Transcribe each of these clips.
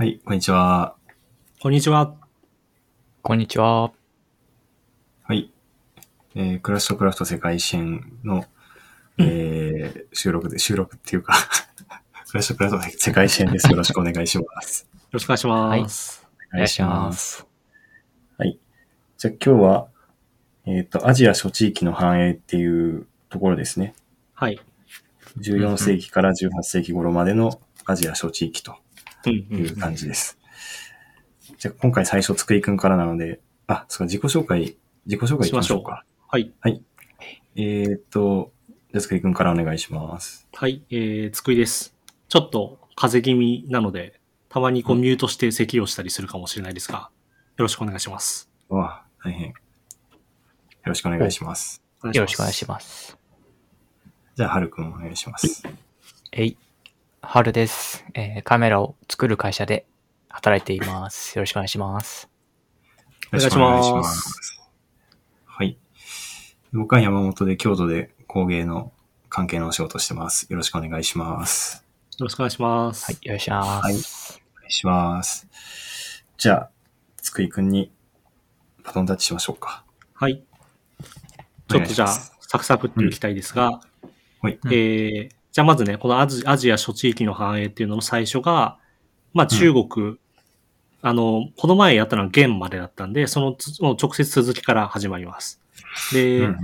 はい、こんにちは。こんにちは。こんにちは。はい。えークラッシュクラフト世界支援の、えー収録で、収録っていうか、クラッシュクラフト世界支援です。よろしくお願いします。よろしくお願いします。お願いします。す。じゃあ今日は、えっ、と、アジア諸地域の繁栄っていうところですね。はい。14世紀から18世紀頃までのアジア諸地域とうんう。いうん感じです。じゃあ今回最初、つくいくんからなので、あ、そうか、自己紹介、自己紹介いきましょうか。はい。えっ、と、じゃあつくいくんからお願いします。はい。えー、つくいです。ちょっと風邪気味なので、たまにこううんミュートして咳をしたりするかもしれないですが、よろしくお願いします。うわ、大変。よろしくお願いします。よよろしくお願いします。じゃあ、はるくんお願いします。えい、はるです。えーカメラを作る会社で働いています。よろしくお願いします。お願いしますよろくお願いします。はい。僕は山本で京都で工芸の関係のお仕事をしてます。よろしくお願いします。よろしくお願いします。はい、よろしくお願いします。お願いします。じゃあ、つくいくんにバトンタッチしましょうか。はい。ちょっとじゃあ、サクサクっていきたいですが、はい。うんえー、じゃあまずね、このアジアジア諸地域の繁栄っていうのの最初が、まあ中国、あの、この前やったのは元までだったんで、そのつその直接続きから始まります。で、うん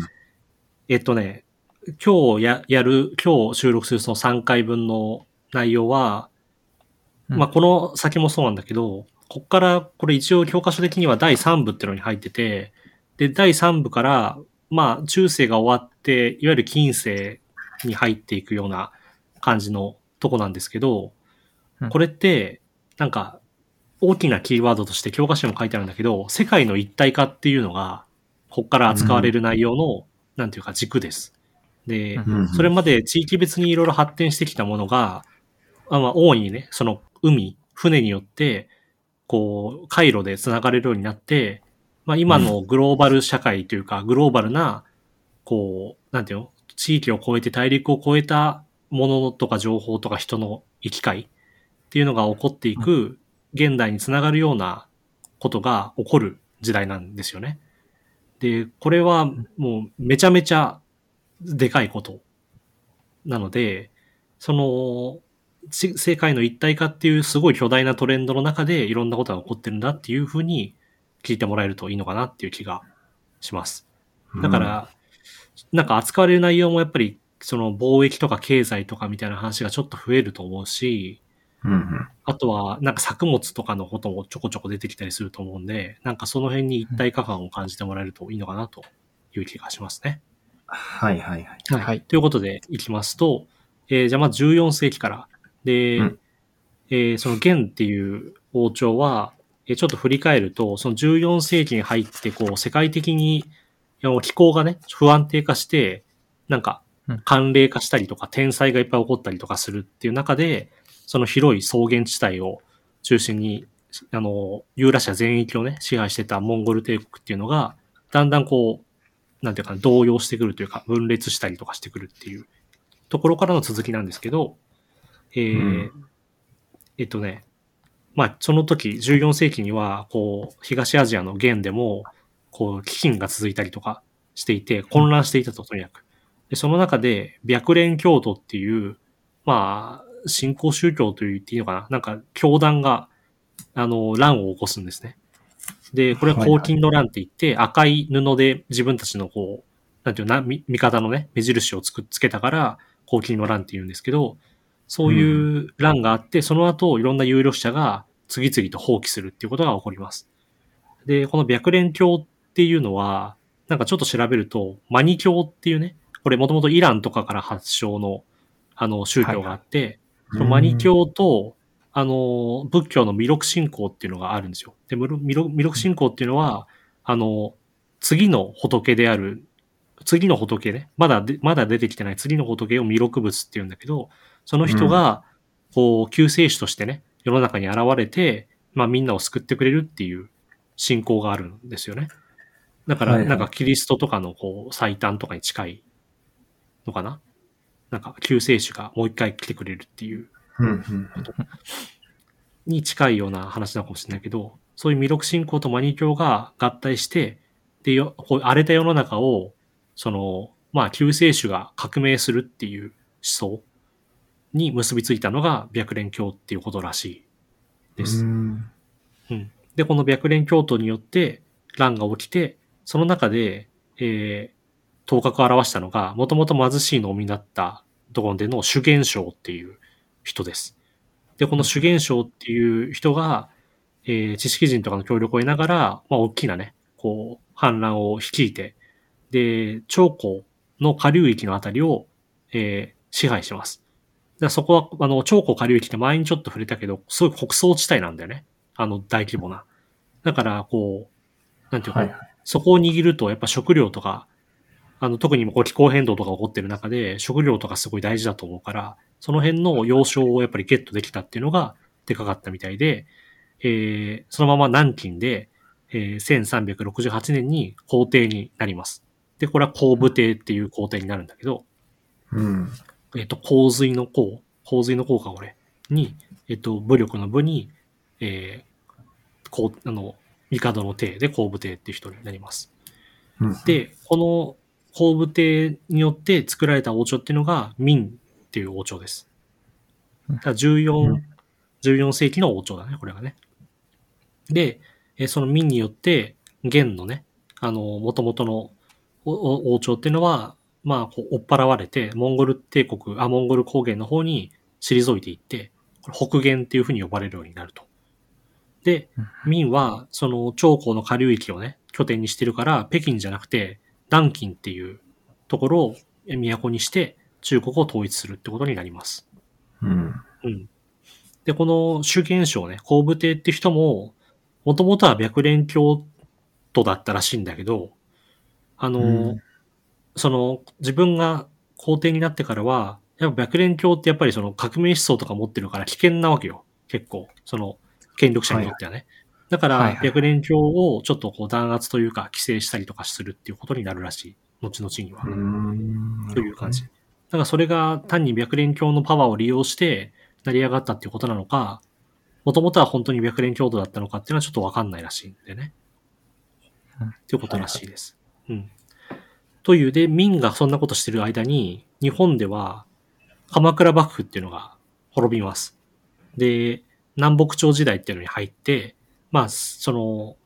えっとね、今日ややる、今日収録するその3回分の内容は、うん。まあこの先もそうなんだけど、こっからこれ一応教科書的には第3部っていうのに入ってて、で、第3部から、まあ中世が終わって、いわゆる近世に入っていくような感じのとこなんですけどうん、これって、なんか、大きなキーワードとして教科書にも書いてあるんだけど、世界の一体化っていうのが、こっから扱われる内容の、なんていうか軸です。で、それまで地域別にいろいろ発展してきたものが、あまあ、主にね、その海、船によって、こう、回路で繋がれるようになって、まあ、今のグローバル社会というか、グローバルな、こう、なんていうの？地域を超えて大陸を超えたものとか情報とか人の行き交いっていうのが起こっていく、現代につながるようなことが起こる時代なんですよね。で、これはもうめちゃめちゃでかいことなので、その、ち世界の一体化っていうすごい巨大なトレンドの中でいろんなことが起こってるんだっていうふうに聞いてもらえるといいのかなっていう気がします。だか、ら、なんか扱われる内容もやっぱりその貿易とか経済とかみたいな話がちょっと増えると思うし、うんうんあとはなんか作物とかのこともちょこちょこ出てきたりすると思うんで、なんかその辺に一体化感を感じてもらえるといいのかなという気がしますね。はいはいはい。はい。はいということでいきますと、えーじゃあまず14世紀から。で、うんえーその元っていう王朝は、えーちょっと振り返ると、その14世紀に入って、こう、世界的に、気候がね、不安定化して、なんかうん、寒冷化したりとか、天災がいっぱい起こったりとかするっていう中で、その広い草原地帯を中心に、あの、ユーラシア全域をね、支配してたモンゴル帝国っていうのが、だんだんこう、なんていうかな、動揺してくるというか、分裂したりとかしてくるっていうところからの続きなんですけど、えーうん。えっとね、まあ、その時、14世紀には、こう、東アジアの元でも、こう、飢饉が続いたりとかしていて、混乱していたと、とにかく。で、その中で、白蓮教徒っていう、まあ、信仰宗教と言っていいのかな？なんか、教団が、あの、乱を起こすんですね。で、これは黄金の乱って言って、赤い布で自分たちのこう、なんていうのな、み味方のね、目印をつく、つけたから、黄金の乱って言うんですけど、そういう乱があって、その後、いろんな有力者が次々と放棄するっていうことが起こります。で、この白蓮教っていうのは、なんかちょっと調べると、マニ教っていうね、これもともとイランとかから発祥の、あの、宗教があって、そのマニ教と、あの、仏教の弥勒信仰っていうのがあるんですよ。で、弥勒信仰っていうのは、あの、次の仏である、次の仏ね、まだで、まだ出てきてない次の仏を弥勒仏っていうんだけど、その人が、こう、救世主としてね、世の中に現れて、まあみんなを救ってくれるっていう信仰があるんですよね。だから、なんかキリストとかのこう、最短とかに近いのかな？なんか救世主がもう一回来てくれるっていう。うんうんに近いような話なのかもしれないけど、そういう弥勒信仰とマニ教が合体して、で、よこう荒れた世の中を、その、まあ、救世主が革命するっていう思想に結びついたのが白蓮教っていうことらしいです。うん。うん。で、この白蓮教徒によって乱が起きて、その中で、えー、頭角を現したのが、もともと貧しい農民だったところでの修験将っていう人です。で、この修験将っていう人が、えー知識人とかの協力を得ながら、まあ、大きなね、こう、反乱を率いて、で、長江の下流域のあたりを、えー支配します。だからそこは、あの、長江下流域って前にちょっと触れたけど、すごい穀倉地帯なんだよね。あの、大規模な。だから、こう、なんていうか、はいはい。そこを握ると、やっぱ食料とか、あの、特にこう気候変動とか起こってる中で、食料とかすごい大事だと思うから、その辺の要衝をやっぱりゲットできたっていうのがでかかったみたいで、えー、そのまま南京で、えー、1368年に皇帝になります。で、これは皇武帝っていう皇帝になるんだけど、うん。えっ、と、洪水の洪、洪水の洪か、これ、に、えっ、と、武力の武に、えー、こう、あの、帝の帝で皇武帝っていう人になります。うん、で、この皇武帝によって作られた王朝っていうのが明っていう王朝です。だから14、うん14世紀の王朝だね、これがね。で、えーその明によって、元のね、あの、元々の王朝っていうのは、まあ、こう追っ払われて、モンゴル帝国、あ、モンゴル高原の方に退いていって、北元っていうふうに呼ばれるようになると。で、明は、その、長江の下流域をね、拠点にしてるから、北京じゃなくて、南京っていうところをえ都にして、中国を統一するってことになります。うん。うん。で、この主元将ね、皇武帝って人も、もともとは白蓮教徒だったらしいんだけど、あの、うんその、自分が皇帝になってからは、やっぱ白蓮教ってやっぱりその革命思想とか持ってるから危険なわけよ。結構。その、権力者にとってはね。だから、はいはい白蓮教をちょっとこう弾圧というか、規制したりとかするっていうことになるらしい。後々には。うん。という感じ。だからそれが単に白蓮教のパワーを利用して成り上がったっていうことなのか、もともとは本当に白蓮教徒だったのかっていうのはちょっとわかんないらしいんでね。うんっていうことらしいです。うん。という、で、明がそんなことしてる間に、日本では鎌倉幕府っていうのが滅びます。で、南北朝時代っていうのに入って、まあ、その、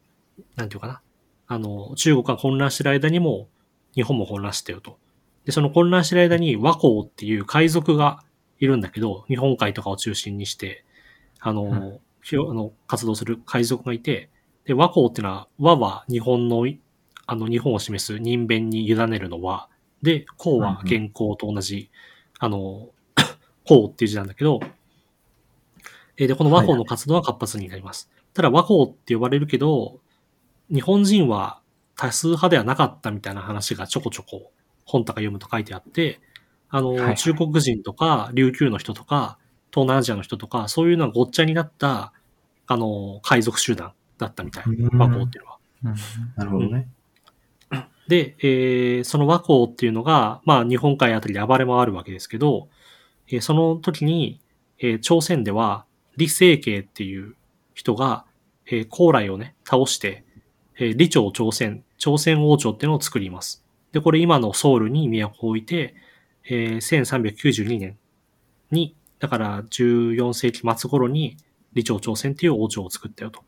なんていうかな。あの、中国が混乱してる間にも、日本も混乱してよと。で、その混乱してる間に和光っていう海賊がいるんだけど、日本海とかを中心にして、あの、うんあの活動する海賊がいて、で、和光っていうのは、和は日本の、あの、日本を示す人弁に委ねるの和。で、光は原稿と同じ、あの、光っていう字なんだけど、えーで、この和光の活動は活発になります。ただ和光って呼ばれるけど、日本人は多数派ではなかったみたいな話がちょこちょこ本とか読むと書いてあって、あの、はいはい中国人とか、琉球の人とか、東南アジアの人とか、そういうのがごっちゃになった、あの、海賊集団だったみたい。うん和光っていうのは。うんなるほどね。で、えーその和光っていうのが、まあ、日本海あたりで暴れ回るわけですけど、えーその時に、えー朝鮮では、李成慶っていう人が、えー高麗をね、倒して、えー李朝朝鮮、朝鮮王朝っていうのを作ります。で、これ今のソウルに都を置いて、えー1392年に、だから14世紀末頃に李朝朝鮮っていう王朝を作ったよと。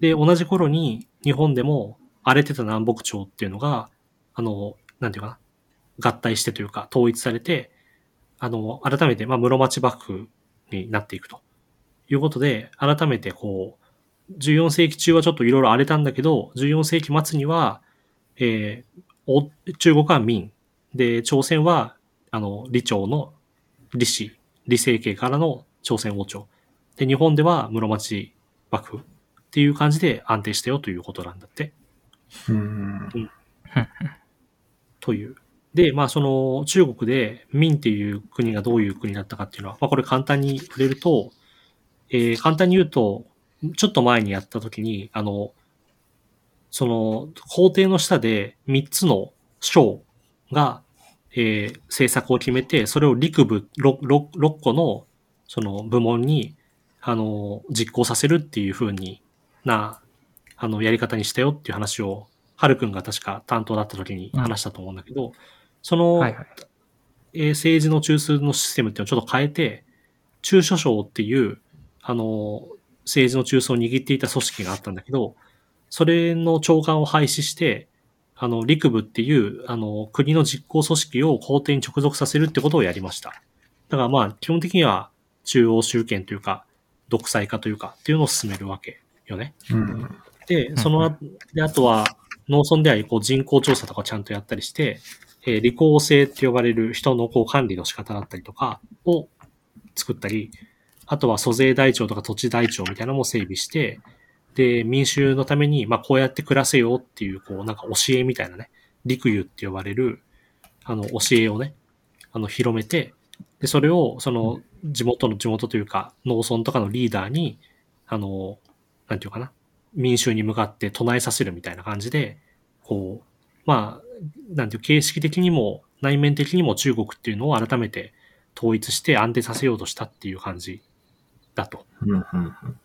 で、同じ頃に日本でも荒れてた南北朝っていうのが、あの、なんていうかな、合体してというか統一されて、あの、改めて、まあ、室町幕府になっていくということで、改めてこう、14世紀中はちょっといろいろ荒れたんだけど、14世紀末には、えーお中国は明。で、朝鮮は、あの、李朝の李氏、李成慶からの朝鮮王朝。で、日本では室町幕府っていう感じで安定したよということなんだって。うん。という。で、まあその中国で明っていう国がどういう国だったかっていうのは、まあこれ簡単に触れると、えー簡単に言うと、ちょっと前にやった時に、あの、その皇帝の下で3つの省が、えー政策を決めて、それを陸部 6, 6, 6個のその部門に、あの、実行させるっていう風にな、あの、やり方にしたよっていう話を、はるくんが確か担当だった時に話したと思うんだけど、その、はいはい。えー政治の中枢のシステムっていうのをちょっと変えて、中書省っていう、あの、政治の中枢を握っていた組織があったんだけど、それの長官を廃止して、あの、陸部っていう、あの、国の実行組織を皇帝に直属させるってことをやりました。だからまあ、基本的には中央集権というか、独裁化というか、っていうのを進めるわけよね。うん。で、その、で、あとは、農村ではこう人口調査とかちゃんとやったりして、えー履行制って呼ばれる人のこう管理の仕方だったりとかを作ったり、あとは租税台帳とか土地台帳みたいなのも整備して、で、民衆のために、まあ、こうやって暮らせよっていう、こう、なんか教えみたいなね、陸遊って呼ばれる、あの、教えをね、あの、広めて、で、それを、その、地元の地元というか、農村とかのリーダーに、あの、なんていうかな、民衆に向かって唱えさせるみたいな感じで、こう、まあ、なんていう、形式的にも内面的にも中国っていうのを改めて統一して安定させようとしたっていう感じ。だと。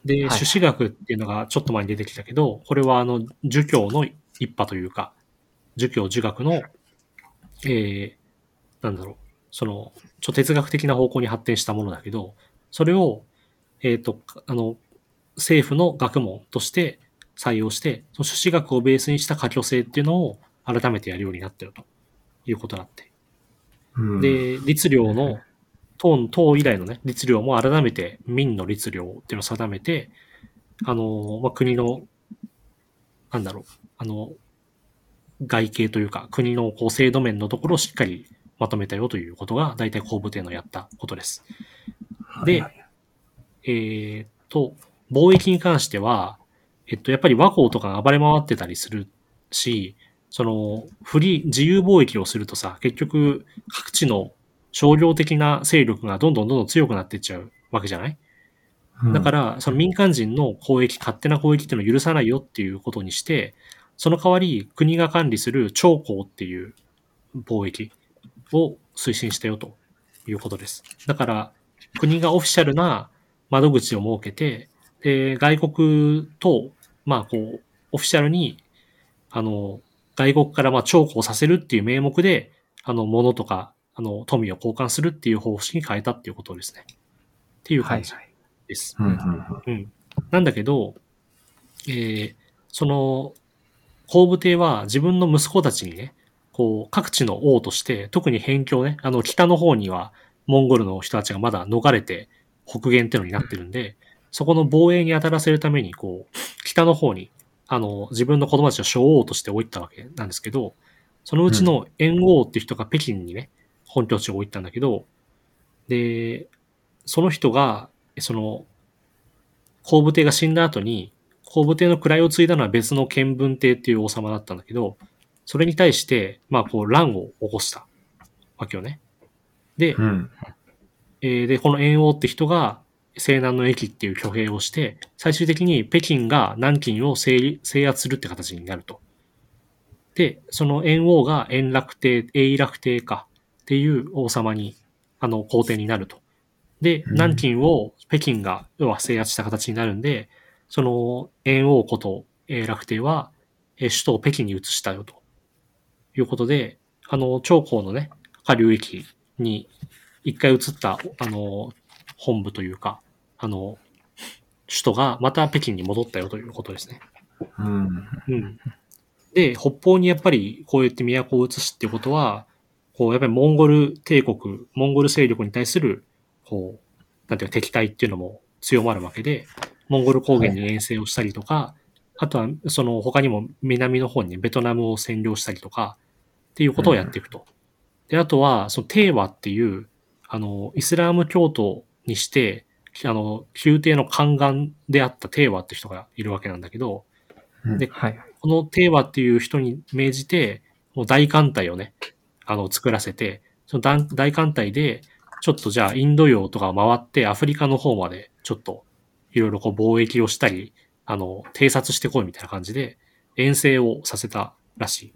で、はい朱子学っていうのがちょっと前に出てきたけど、これはあの、儒教の一派というか、儒教儒学の、えー、なんだろう、その、ちょ哲学的な方向に発展したものだけど、それを、えっ、と、あの、政府の学問として採用して、その朱子学をベースにした可挙性っていうのを改めてやるようになったよということだって。うん、で、律令の、党、党以来のね、律令も改めて民の律令っていうのを定めて、あの、まあ、国の、なんだろう、あの、外形というか、国のこう制度面のところをしっかりまとめたよということが、大体公務廷のやったことです。で、えーっと、貿易に関しては、えっと、やっぱり和光とかが暴れ回ってたりするし、その、フリー、自由貿易をするとさ、結局、各地の商業的な勢力がどんどんどんどん強くなっていっちゃうわけじゃない？だからら、その民間人の交易、勝手な交易っていうのを許さないよっていうことにして、その代わり国が管理する庁校っていう貿易を推進したよということです。だから、国がオフィシャルな窓口を設けて、で、外国と、まあこう、オフィシャルに、あの、外国からまあ徴工させるっていう名目で、あの、物とか、あの、富を交換するっていう方式に変えたっていうことですね。っていう感じはいです。うん。うん。うん。なんだけど、えーその、後武帝は自分の息子たちにね、こう、各地の王として、特に辺境ね、あの、北の方には、モンゴルの人たちがまだ逃れて、北限ってのになってるんで、そこの防衛に当たらせるために、こう、北の方に、あの、自分の子供たちを小王として置いたわけなんですけど、そのうちの燕王っていう人が北京にね、本拠地を置いたんだけど、で、その人が、その、後武帝が死んだ後に、後武帝の位を継いだのは別の建文帝っていう王様だったんだけど、それに対して、まあこう乱を起こしたわけよね。で、うん。えーで、この燕王って人が西南の駅っていう挙兵をして、最終的に北京が南京を制制圧するって形になると。で、その燕王が延楽帝、永楽帝かっていう王様に、あの、皇帝になると。で、うん南京を北京が、要は制圧した形になるんで、その燕王こと永楽帝は、えー首都を北京に移したよと。いうことで、あの、長江のね、下流域に一回移った、あの、本部というか、あの、首都がまた北京に戻ったよということですね。うん。うん。で、北方にやっぱりこうやって都を移すっていうことは、こう、やっぱりモンゴル帝国、モンゴル勢力に対する、こう、なんていうか敵対っていうのも強まるわけで、モンゴル高原に遠征をしたりとか、あとは、その他にも南の方にベトナムを占領したりとか、っていうことをやっていくと。で、あとは、そのテーワっていう、あの、イスラーム教徒にして、あの、宮廷の宦官であったテーワって人がいるわけなんだけど、ではい。このテーワっていう人に命じて、もう大艦隊をね、あの、作らせて、その大大艦隊で、ちょっとじゃあインド洋とか回ってアフリカの方までちょっといろいろこう貿易をしたり、あの、偵察してこいみたいな感じで遠征をさせたらしい。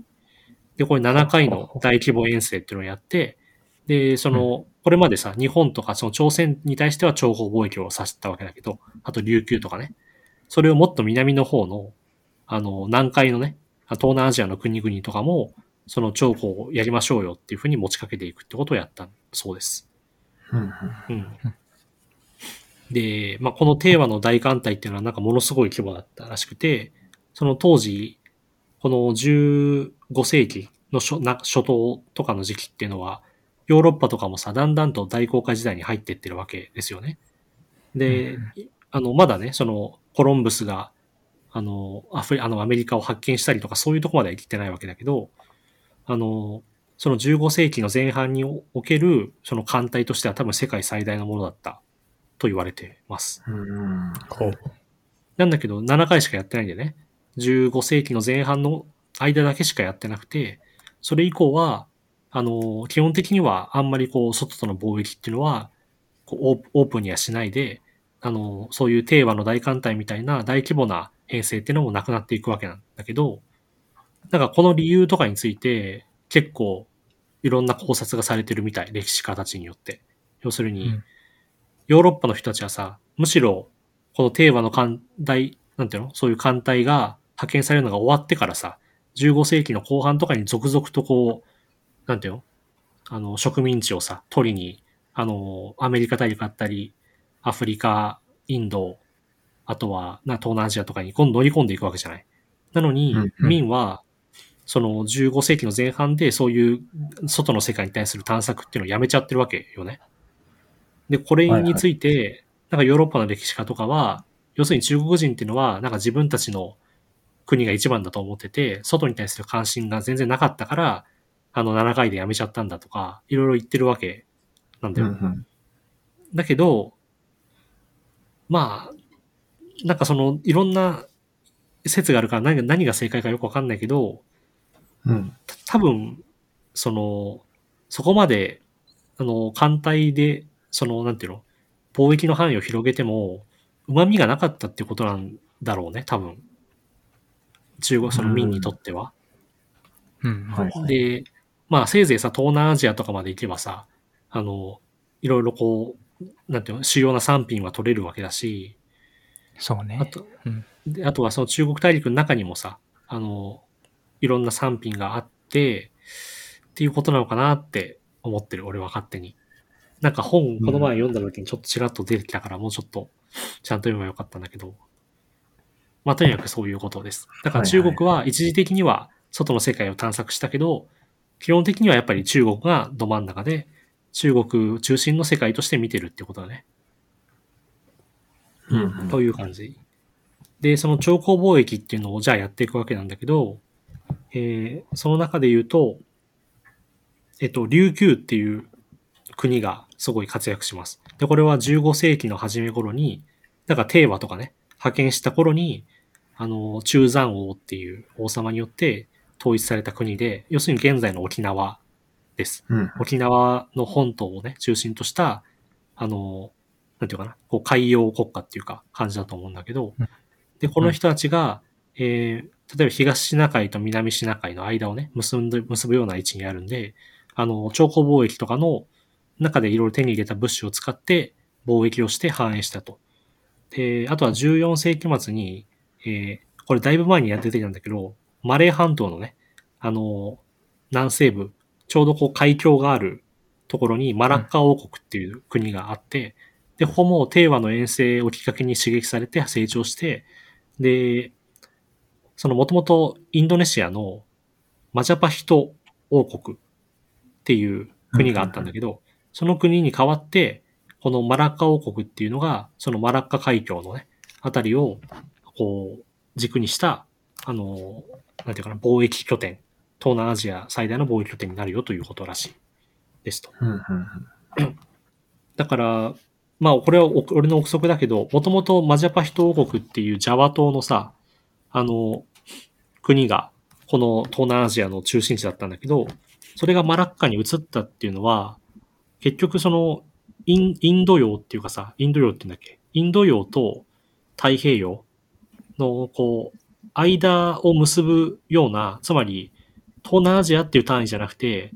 で、これ7回の大規模遠征っていうのをやって、で、そのこれまでさ、日本とかその朝鮮に対しては諜報貿易を指したわけだけど、あと琉球とかね。それをもっと南の方の、あの、南海のね、東南アジアの国々とかも、その諜報をやりましょうよっていうふうに持ちかけていくってことをやったそうです。うんうん。で、まあ、この定和の大艦隊っていうのはなんかものすごい規模だったらしくて、その当時、この15世紀の初な初頭とかの時期っていうのは、ヨーロッパとかもさ、だんだんと大航海時代に入ってってるわけですよね。で、あの、まだね、その、コロンブスが、あの、アフリ、あの、アメリカを発見したりとか、そういうとこまでは行ってないわけだけど、あの、その15世紀の前半における、その艦隊としては多分世界最大のものだったと言われてます。うん。なんだけど、7回しかやってないんでね。15世紀の前半の間だけしかやってなくて、それ以降は、あの、基本的にはあんまりこう、外との貿易っていうのは、こうオープオープンにはしないで、あの、そういう定和の大艦隊みたいな大規模な編成っていうのもなくなっていくわけなんだけど、なんかこの理由とかについて、結構、いろんな考察がされてるみたい、歴史家たちによって。要するに、うんヨーロッパの人たちはさ、むしろ、この定和の艦隊、なんていうの？そういう艦隊が派遣されるのが終わってからさ、15世紀の後半とかに続々とこう、なんていうの？あの、植民地をさ、取りに、あの、アメリカ大陸あったり、アフリカ、インド、あとは、な、東南アジアとかに今度乗り込んでいくわけじゃない。なのに、うんうん民は、その15世紀の前半でそういう外の世界に対する探索っていうのをやめちゃってるわけよね。で、これについて、なんかヨーロッパの歴史家とかは、要するに中国人っていうのは、なんか自分たちの国が一番だと思ってて、外に対する関心が全然なかったから、あの7回でやめちゃったんだとか、いろいろ言ってるわけなんだよ。うんだけど、まあ、なんかその、いろんな説があるから何が何が正解かよくわかんないけど、うん。た多分、その、そこまで、あの、艦隊で、その、なんていうの、貿易の範囲を広げても、旨味がなかったってことなんだろうね、多分。中国、その民にとっては。うん。はい。で、まあ、せいぜいさ、東南アジアとかまで行けばさ、あの、いろいろこう、なんていうの、主要な産品は取れるわけだし、そうね。あと、うんであとはその中国大陸の中にもさ、あの、いろんな産品があって、っていうことなのかなって思ってる、俺は勝手に。なんか本、この前読んだ時にちょっとちらっと出てきたから、もうちょっとちゃんと読めばよかったんだけど、まあとにかくそういうことです。だから中国は一時的には外の世界を探索したけど、基本的にはやっぱり中国がど真ん中で、中国中心の世界として見てるってことだね。うんという感じ。で、その超高貿易っていうのをじゃあやっていくわけなんだけど、えーその中で言うと、えっと、琉球っていう国がすごい活躍します。で、これは15世紀の初め頃に、だから定和とかね、派遣した頃に、あの、中山王っていう王様によって統一された国で、要するに現在の沖縄です。うん。沖縄の本島をね、中心とした、あの、なんていうかな、こう海洋国家っていうか感じだと思うんだけどうん、で、この人たちが、えー、例えば東シナ海と南シナ海の間をね、結んで、結ぶような位置にあるんで、あの、超高貿易とかの中でいろいろ手に入れた物資を使って貿易をして繁栄したと。で、あとは14世紀末に、えー、これだいぶ前にやっててたんだけど、マレー半島のね、あの、南西部、ちょうどこう海峡があるところにマラッカ王国っていう国があって、で、ここも定和の遠征をきっかけに刺激されて成長して、で、そのもともとインドネシアのマジャパヒト王国っていう国があったんだけど、その国に代わって、このマラッカ王国っていうのが、そのマラッカ海峡のね、あたりを、こう、軸にした、あの、なんていうかな、貿易拠点、東南アジア最大の貿易拠点になるよということらしいですと。うん。だから、まあ、これはお俺の憶測だけど、もともとマジャパヒト王国っていうジャワ島のさ、あの、国が、この東南アジアの中心地だったんだけど、それがマラッカに移ったっていうのは、結局その、インインド洋っていうかさ、インド洋って言うんだっけ？インド洋と太平洋の、こう、間を結ぶような、つまり、東南アジアっていう単位じゃなくて、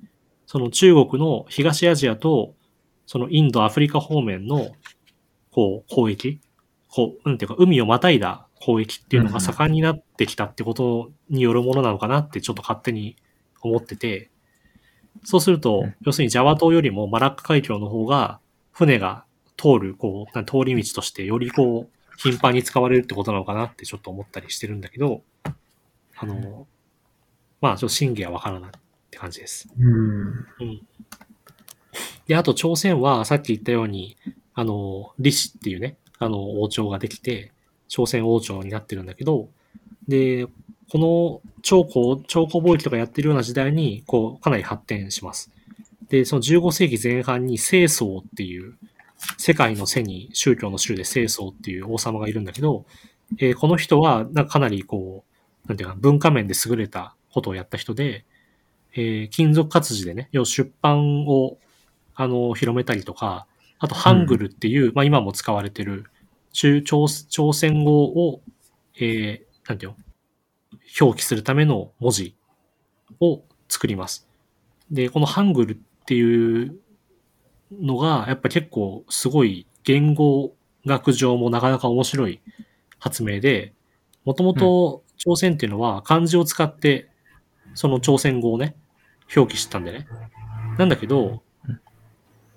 その中国の東アジアとそのインド、アフリカ方面の、こう、攻撃、こう、なんていうか、海をまたいだ攻撃っていうのが盛んになってきたってことによるものなのかなってちょっと勝手に思ってて、そうすると、要するにジャワ島よりもマラッカ海峡の方が、船が通る、こう、通り道としてよりこう、頻繁に使われるってことなのかなってちょっと思ったりしてるんだけど、あの、まあ、ちょっと真偽はわからないって感じです。うん。うん。で、あと朝鮮はさっき言ったように、あの、李氏っていうね、あの、王朝ができて、朝鮮王朝になってるんだけど、で、この長江、長江貿易とかやってるような時代に、こう、かなり発展します。で、その15世紀前半に清宗っていう、世界の背に宗教の宗で清宗っていう王様がいるんだけど、えーこの人は、なんかかなりこう、なんていうか、文化面で優れたことをやった人で、えー金属活字でね、要出版を、あの、広めたりとか、あと、ハングルっていう、まあ今も使われてる、中朝朝鮮語を、えーなんていうの表記するための文字を作ります。で、このハングルっていうのが、やっぱ結構すごい言語学上もなかなか面白い発明で、もともと朝鮮っていうのは漢字を使って、その朝鮮語をね、表記してたんでね。なんだけど、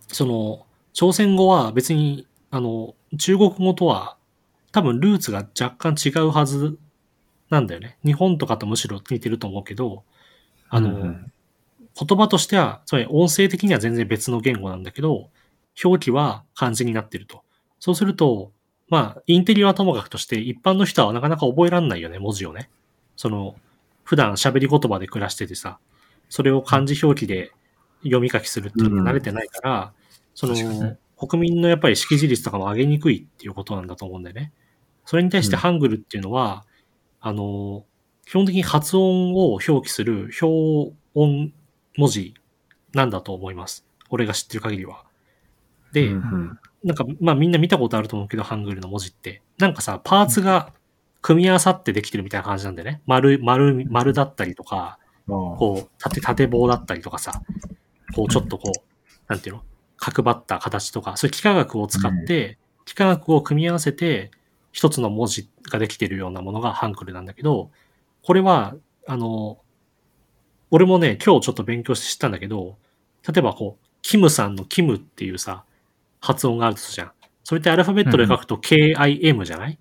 その、朝鮮語は別に、あの、中国語とは多分ルーツが若干違うはずなんだよね。日本とかとむしろ似てると思うけど、あの、うん言葉としては、つまり音声的には全然別の言語なんだけど、表記は漢字になってると。そうすると、まあ、インテリはともかくとして、一般の人はなかなか覚えらんないよね、文字をね。その、普段喋り言葉で暮らしててさ、それを漢字表記で読み書きするっていうのに慣れてないから、その確かにね、国民のやっぱり識字率とかも上げにくいっていうことなんだと思うんだよね。それに対してうんハングルっていうのは、あの、基本的に発音を表記する表音文字なんだと思います。俺が知ってる限りは。で、うんなんか、まあみんな見たことあると思うけど、ハングルの文字って。なんかさ、パーツが組み合わさってできてるみたいな感じなんでね。丸、丸、丸だったりとか、うんこう、縦、縦棒だったりとかさ、こう、ちょっとこう、なんていうの？角張った形とか、そういう幾何学を使って、幾何学を組み合わせて、一つの文字ができてるようなものがハングルなんだけど、これは、あの、俺もね、今日ちょっと勉強して知ったんだけど、例えばこう、キムさんのキムっていうさ、発音があるとするじゃん。それってアルファベットで書くと KIM じゃない、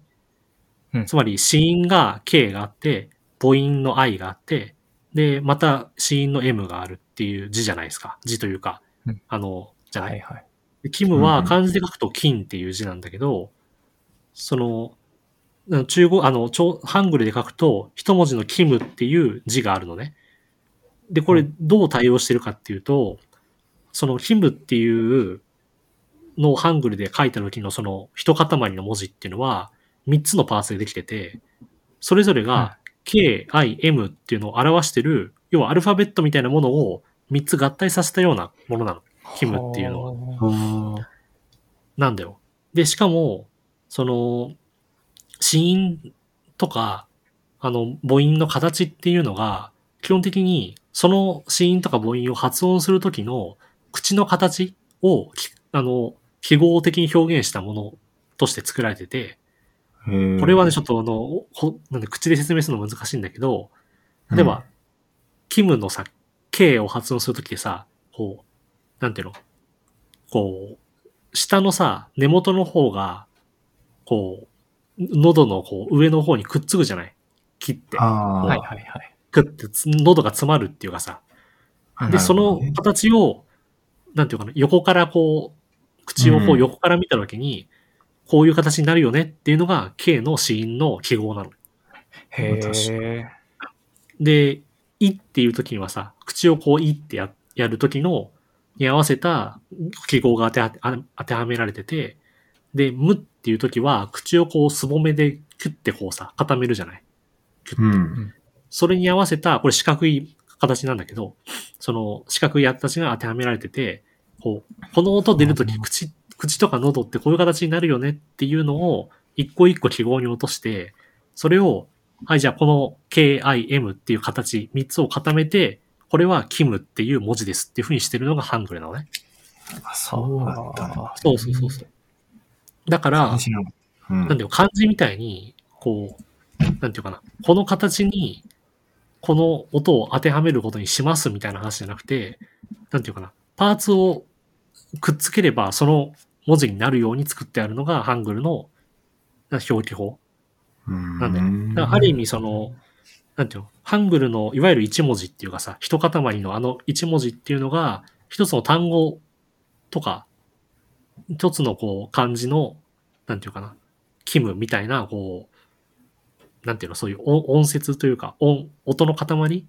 うん。つまり、子音が K があって、母音の I があって、で、また子音の M があるっていう字じゃないですか。字というかうん、あの、じゃない、はいはい。でキムは漢字で書くと金っていう字なんだけど、その、うん中国、あの、ちょハングルで書くと、一文字のキムっていう字があるのね。で、これどう対応してるかっていうと、そのキムっていうのをハングルで書いた時のその一塊の文字っていうのは、三つのパーツでできてて、それぞれが K, I, M っていうのを表してる、要はアルファベットみたいなものを三つ合体させたようなものなの。キムっていうのは。は。あなんだよ。で、しかも、その、子音とか、あの、母音の形っていうのが、基本的に、その子音とか母音を発音するときの口の形を、きあの、記号的に表現したものとして作られてて、これはね、ちょっとあの、ほなんで口で説明するの難しいんだけど、例えば、キムのさ、K を発音するときでさ、こう、なんていうの？こう、下のさ、根元の方が、こう、喉のこう上の方にくっつくじゃない？切って。ああ、はいはいはい。くってつ喉が詰まるっていうかさ。で、なるほどそのね形を、なんていうかな、横からこう、口をこううん横から見たときに、こういう形になるよねっていうのが K の子音の記号なの。へ確え。で、いっていう時にはさ、口をこういってややる時の、に合わせた記号が当てはあ当てはめられてて、で、むっていう時は、口をこうすぼめでキュッてこうさ、固めるじゃない？キュッてうん。それに合わせた、これ四角い形なんだけど、その四角い形が当てはめられてて、こう、この音出るとき、口、口とか喉ってこういう形になるよねっていうのを、一個一個記号に落として、それを、はい、じゃあこの KIM っていう形、三つを固めて、これは KIM っていう文字ですっていう風にしてるのがハングルなのね。あ、そうだったんだ。そうそうそうそう。だから、うんなんていうの、漢字みたいに、こう、なんていうかな、この形に、この音を当てはめることにしますみたいな話じゃなくて、なんていうかな、パーツをくっつければその文字になるように作ってあるのがハングルの表記法なんだよある意味その、なんていうの、ハングルのいわゆる一文字っていうかさ、一塊のあの一文字っていうのが、一つの単語とか、一つのこう漢字の、なんていうかな、キムみたいな、こう、なんていうの、そういう音音節というか、音、音の塊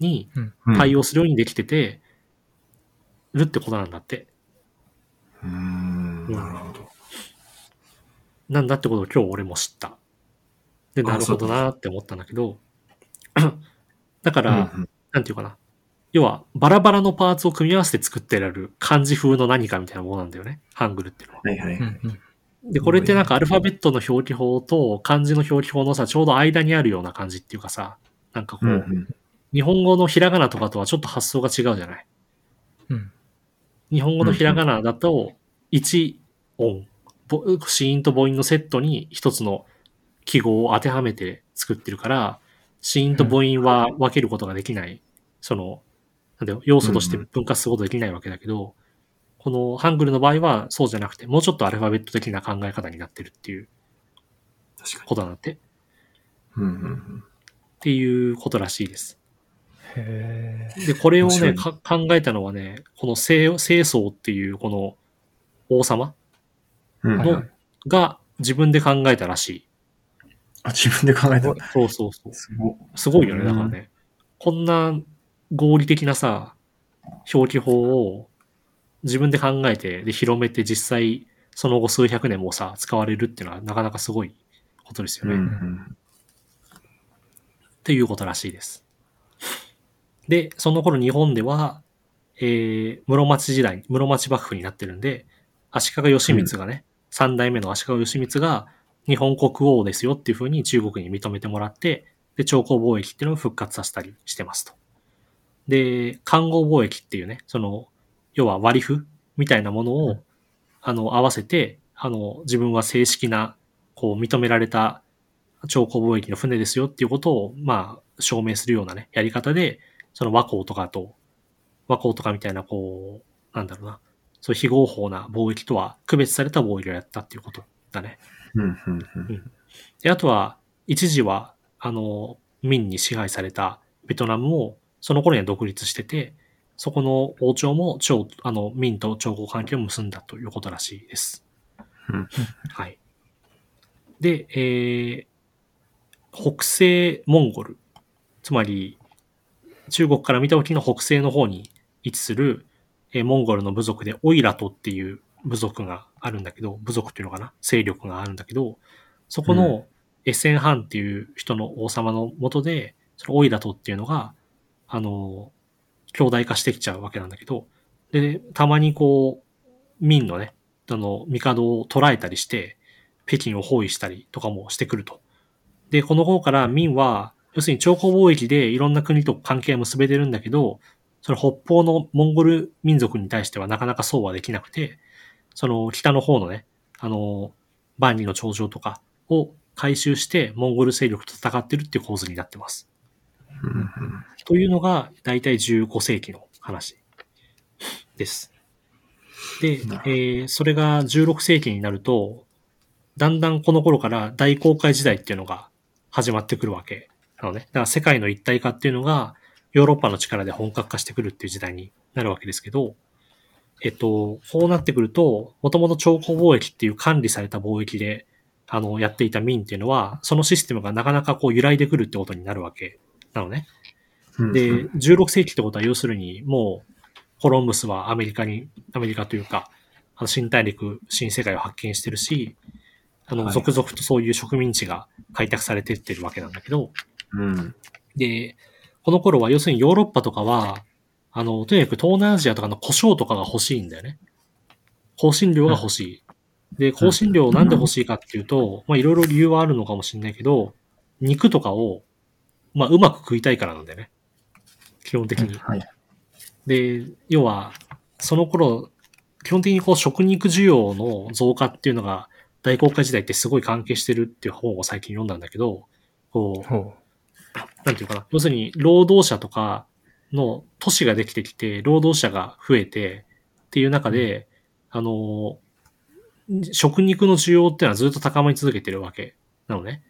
にうん対応するようにできてて、るってことなんだって。うーん、なるほど。なんだってことを今日俺も知った。で、あなるほどなーって思ったんだけど、だから、うんなんていうかな。要は、バラバラのパーツを組み合わせて作ってられる漢字風の何かみたいなものなんだよね。ハングルっていうのは。はいはい。うんうんで、これってなんかアルファベットの表記法と漢字の表記法のさ、ちょうど間にあるような感じっていうかさ、なんかこう、うんうん日本語のひらがなとかとはちょっと発想が違うじゃない？うん日本語のひらがなだと、1音、ぼ子音と母音のセットに一つの記号を当てはめて作ってるから、子音と母音は分けることができない、その、なんだよ、要素として分割することができないわけだけど、このハングルの場合はそうじゃなくて、もうちょっとアルファベット的な考え方になってるっていうことなんだって、っに。うんうんていうことらしいです。へえ。で、これをね、考えたのはね、この清清宗っていうこの王様うん。のはいはいが自分で考えたらしい。あ、自分で考えた。そうそうそう。すごすごいよね、うんだからね。こんな合理的なさ、表記法を自分で考えて、で、広めて実際、その後数百年もさ、使われるっていうのはなかなかすごいことですようんね。うん。っていうことらしいです。で、その頃日本では、えー、室町時代、室町幕府になってるんで、足利義満がね、三、代目の足利義満が日本国王ですよっていう風に中国に認めてもらって、で、朝貢貿易っていうのを復活させたりしてますと。で、官号貿易っていうね、その、要は割り符みたいなものを、あの、合わせて、あの、自分は正式な、こう、認められた朝貢貿易の船ですよっていうことを、まあ、証明するようなね、やり方で、その和光とかと、和光とかみたいな、こう、なんだろうな、そういう非合法な貿易とは区別された貿易をやったっていうことだね。うんうんうん。で、あとは、一時は、あの、民に支配されたベトナムも、その頃には独立してて、そこの王朝も朝、あの、民と朝貢関係を結んだということらしいです。うんはい。で、えー、北西モンゴル、つまり、中国から見た時の北西の方に位置する、えーモンゴルの部族でオイラトっていう部族があるんだけど、部族っていうのかな？勢力があるんだけど、そこうのエッセンハンっていう人の王様の下で、そのオイラトっていうのが、あの、兄弟化してきちゃうわけなんだけど、で、たまにこう、民のね、あの、帝を捕らえたりして、北京を包囲したりとかもしてくると。で、この頃から民は、要するに超高貿易でいろんな国と関係を結べてるんだけど、その北方のモンゴル民族に対してはなかなかそうはできなくて、その北の方のね、あの、万里の長城とかを回収してモンゴル勢力と戦ってるっていう構図になってます。というのが、だいたい15世紀の話です。で、えーそれが16世紀になると、だんだんこの頃から大航海時代っていうのが始まってくるわけなのね。だから世界の一体化っていうのがヨーロッパの力で本格化してくるっていう時代になるわけですけど、えっと、こうなってくると、もともと超高貿易っていう管理された貿易で、あの、やっていた民っていうのは、そのシステムがなかなかこう揺らいでくるってことになるわけなのね。うん。で、うん16世紀ってことは要するに、もう、コロンブスはアメリカに、アメリカというか、あの新大陸、新世界を発見してるし、あの、はい続々とそういう植民地が開拓されてってるわけなんだけど、うん。で、この頃は要するにヨーロッパとかは、あの、とにかく東南アジアとかの胡椒とかが欲しいんだよね。香辛料が欲しい。で、香辛料をなんで欲しいかっていうと、まあいろいろ理由はあるのかもしれないけど、肉とかを、まあうまく食いたいからなんだよね。基本的に。はい。で、要は、その頃、基本的にこう食肉需要の増加っていうのが大航海時代ってすごい関係してるっていう本を最近読んだんだけど、こう、ほなんていうかな。要するに、労働者とかの都市ができてきて、労働者が増えてっていう中で、あの、食肉の需要っていうのはずっと高まり続けてるわけなのね。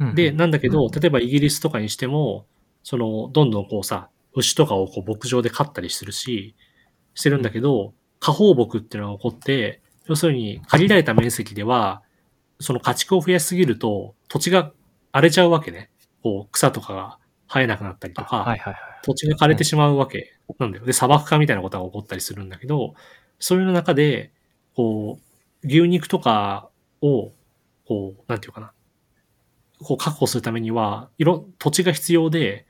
う。で、なんだけど、うん例えばイギリスとかにしても、その、どんどんこうさ、牛とかをこう牧場で飼ったりするし、してるんだけど、過放牧っていうのが起こって、要するに限られた面積では、その家畜を増やしすぎると、土地が荒れちゃうわけね。こう、草とかが生えなくなったりとか、はいはいはい。土地が枯れてしまうわけなんだよ。で、砂漠化みたいなことが起こったりするんだけど、そういう中で、こう、牛肉とかを、こう、なんていうかな、こう確保するためには、いろ、土地が必要で、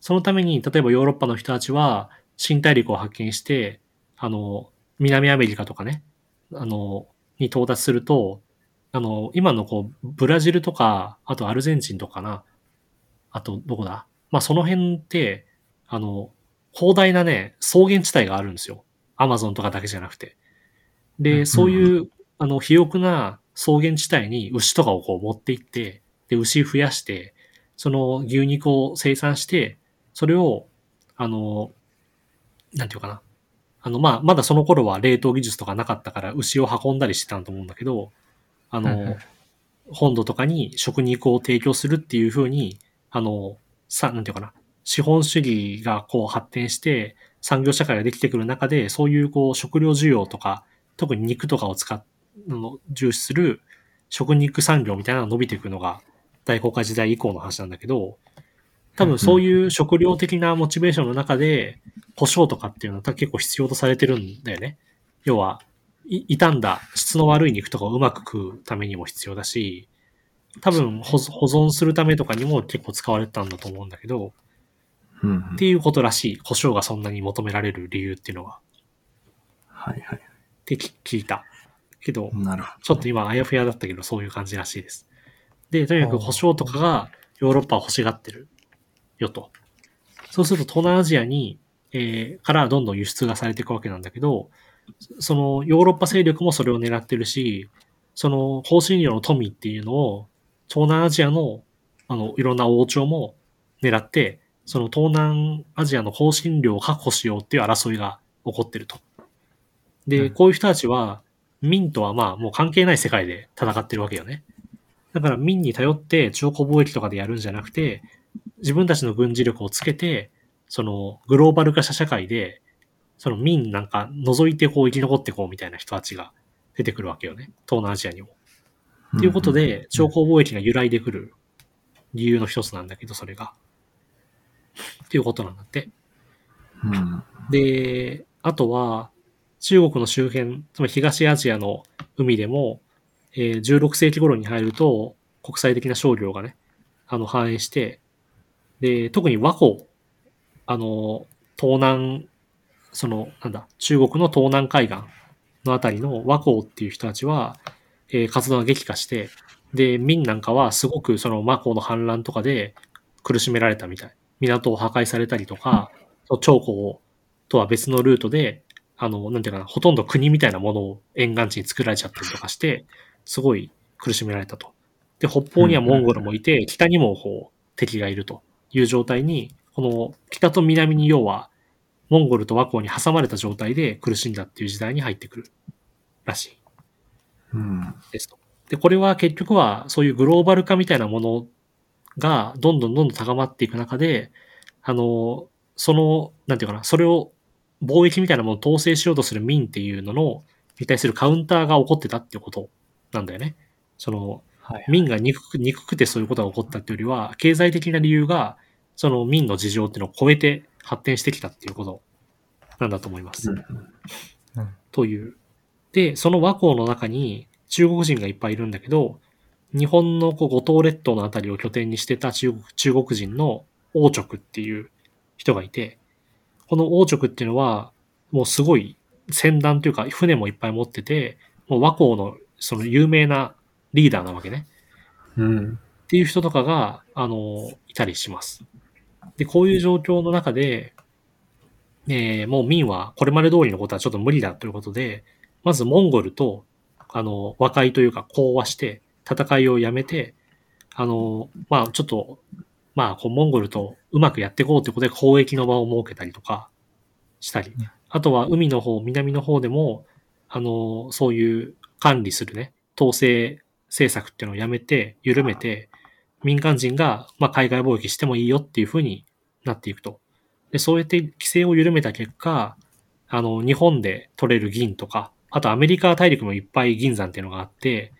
そのために、例えばヨーロッパの人たちは、新大陸を発見して、あの、南アメリカとかね、あの、に到達すると、あの、今のこう、ブラジルとか、あとアルゼンチンとかな、あと、どこだ？まあ、その辺って、あの、広大なね、草原地帯があるんですよ。アマゾンとかだけじゃなくて。で、うんそういう、あの、肥沃な草原地帯に牛とかをこう持って行って、で、牛増やして、その牛肉を生産して、それを、あの、なんていうかな。あの、まあ、まだその頃は冷凍技術とかなかったから牛を運んだりしてたと思うんだけど、あの、本土とかに食肉を提供するっていう風に、あの、さ、なんていうかな。資本主義がこう発展して産業社会ができてくる中で、そういうこう食料需要とか、特に肉とかを使っ、重視する食肉産業みたいなのが伸びていくのが大航海時代以降の話なんだけど、多分そういう食料的なモチベーションの中で、胡椒とかっていうのは結構必要とされてるんだよね。要は、い傷んだ質の悪い肉とかをうまく食うためにも必要だし、多分保保存するためとかにも結構使われてたんだと思うんだけど、うんうんっていうことらしい。胡椒がそんなに求められる理由っていうのは。はいはい。ってき聞いた。けど、なるほちょっと今あやふやだったけど、そういう感じらしいです。で、とにかくあー胡椒とかがヨーロッパを欲しがってるよと。そうすると東南アジアに、えーからどんどん輸出がされていくわけなんだけど、そのヨーロッパ勢力もそれを狙ってるし、その香辛料の富っていうのを東南アジアのあのいろんな王朝も狙って、その東南アジアの香辛料を確保しようっていう争いが起こってると。で、うんこういう人たちは、民とはまあもう関係ない世界で戦ってるわけよね。だから民に頼って超古貿易とかでやるんじゃなくて、自分たちの軍事力をつけて、そのグローバル化した社会で、その民なんか除いてこう生き残ってこうみたいな人たちが出てくるわけよね。東南アジアにも。ど。ということで、超交貿易が由来でくる理由の一つなんだけど、それが。っていうことなんだって。うん、うん。で、あとは、中国の周辺、つまり東アジアの海でも、えー16世紀頃に入ると、国際的な商業がね、あの、繁栄して、で、特に和光、あの、東南、その、なんだ、中国の東南海岸のあたりの和光っていう人たちは、えー活動が激化して、で、民なんかはすごくその和光の反乱とかで苦しめられたみたい。港を破壊されたりとか、長江とは別のルートで、あの、なんていうかな、ほとんど国みたいなものを沿岸地に作られちゃったりとかして、すごい苦しめられたと。で、北方にはモンゴルもいて、北にもこう敵がいるという状態に、この北と南に要は、モンゴルと和光に挟まれた状態で苦しんだっていう時代に入ってくるらしいうん。ですと。で、これは結局はそういうグローバル化みたいなものがどんどんどんどん高まっていく中で、あの、その、なんていうかな、それを貿易みたいなものを統制しようとする民っていうのの、に対するカウンターが起こってたっていうことなんだよね。その、はい。民が憎く、憎くてそういうことが起こったっていうよりは、経済的な理由が、その民の事情っていうのを超えて発展してきたっていうことなんだと思います。うんという。で、その和光の中に中国人がいっぱいいるんだけど、日本のこう五島列島のあたりを拠点にしてた中国中国人の王直っていう人がいて、この王直っていうのは、もうすごい船団というか船もいっぱい持ってて、もう和光のその有名なリーダーなわけね。うん。っていう人とかが、あの、いたりします。で、こういう状況の中で、えーもう明はこれまで通りのことはちょっと無理だということで、まずモンゴルと、あの、和解というか講和して、戦いをやめて、あの、まあちょっと、まあこうモンゴルとうまくやっていこうということで交易の場を設けたりとかしたりうん、あとは海の方、南の方でも、あの、そういう管理するね、統制政策っていうのをやめて、緩めて、民間人が、まあ、海外貿易してもいいよっていう風になっていくと。で、そうやって規制を緩めた結果、あの、日本で取れる銀とか、あとアメリカ大陸もいっぱい銀山っていうのがあって、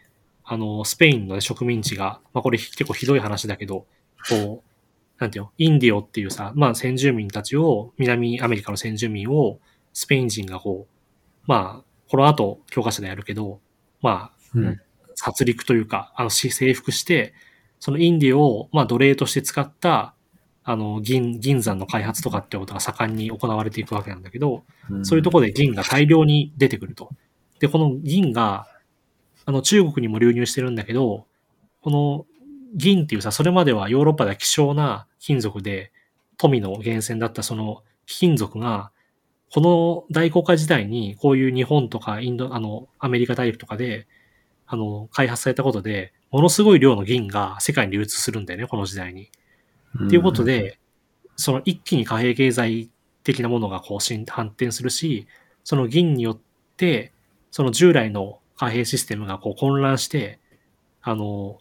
あの、スペインの、ね、植民地が、まあ、これ結構ひどい話だけど、こう、なんていうの、インディオっていうさ、まあ、先住民たちを、南アメリカの先住民を、スペイン人がこう、まあ、この後、教科書でやるけど、まあ、うん。殺戮というか、あの、し征服して、そのインディオを、まあ、奴隷として使った、あの、銀、銀山の開発とかってことが盛んに行われていくわけなんだけど、そういうところで銀が大量に出てくると。で、この銀が、あの、中国にも流入してるんだけど、この銀っていうさ、それまではヨーロッパでは希少な金属で、富の源泉だったその金属が、この大航海時代に、こういう日本とかインド、あの、アメリカ大陸とかで、あの、開発されたことで、ものすごい量の銀が世界に流通するんだよね、この時代に。っていうこと、で、その一気に貨幣経済的なものがこう進発展するし、その銀によって、その従来の貨幣システムがこう混乱して、あの、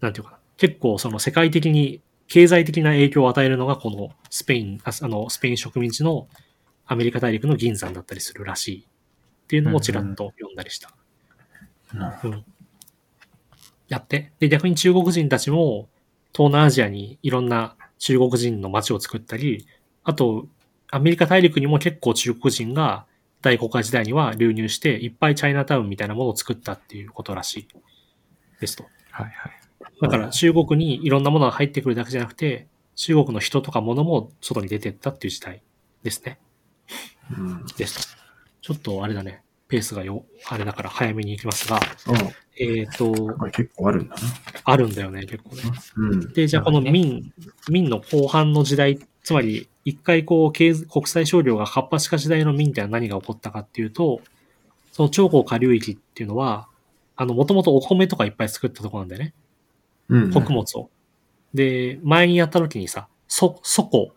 なんていうかな、結構その世界的に経済的な影響を与えるのがこのスペイン、ああの、スペイン植民地のアメリカ大陸の銀山だったりするらしいっていうのもちらっと読んだりした。うん。やって。で、逆に中国人たちも、東南アジアにいろんな中国人の街を作ったり、あと、アメリカ大陸にも結構中国人が大航海時代には流入して、いっぱいチャイナタウンみたいなものを作ったっていうことらしい。ですと。はいはい。だから中国にいろんなものが入ってくるだけじゃなくて、中国の人とか物も外に出てったっていう時代ですね。ど。うん。ですと。ちょっとあれだね。ペースがよ、あれだから早めに行きますが、あえっ、と、これ結構あるんだな。あるんだよね、結構ね。うん。で、じゃあこの明、明の後半の時代、つまり一回こう国際商業が活発化時代の明ってのは何が起こったかっていうと、その長江下流域っていうのは、あの、もともとお米とかいっぱい作ったところなんだよね。うん。穀物を。で、前にやった時にさ、そ、そこ、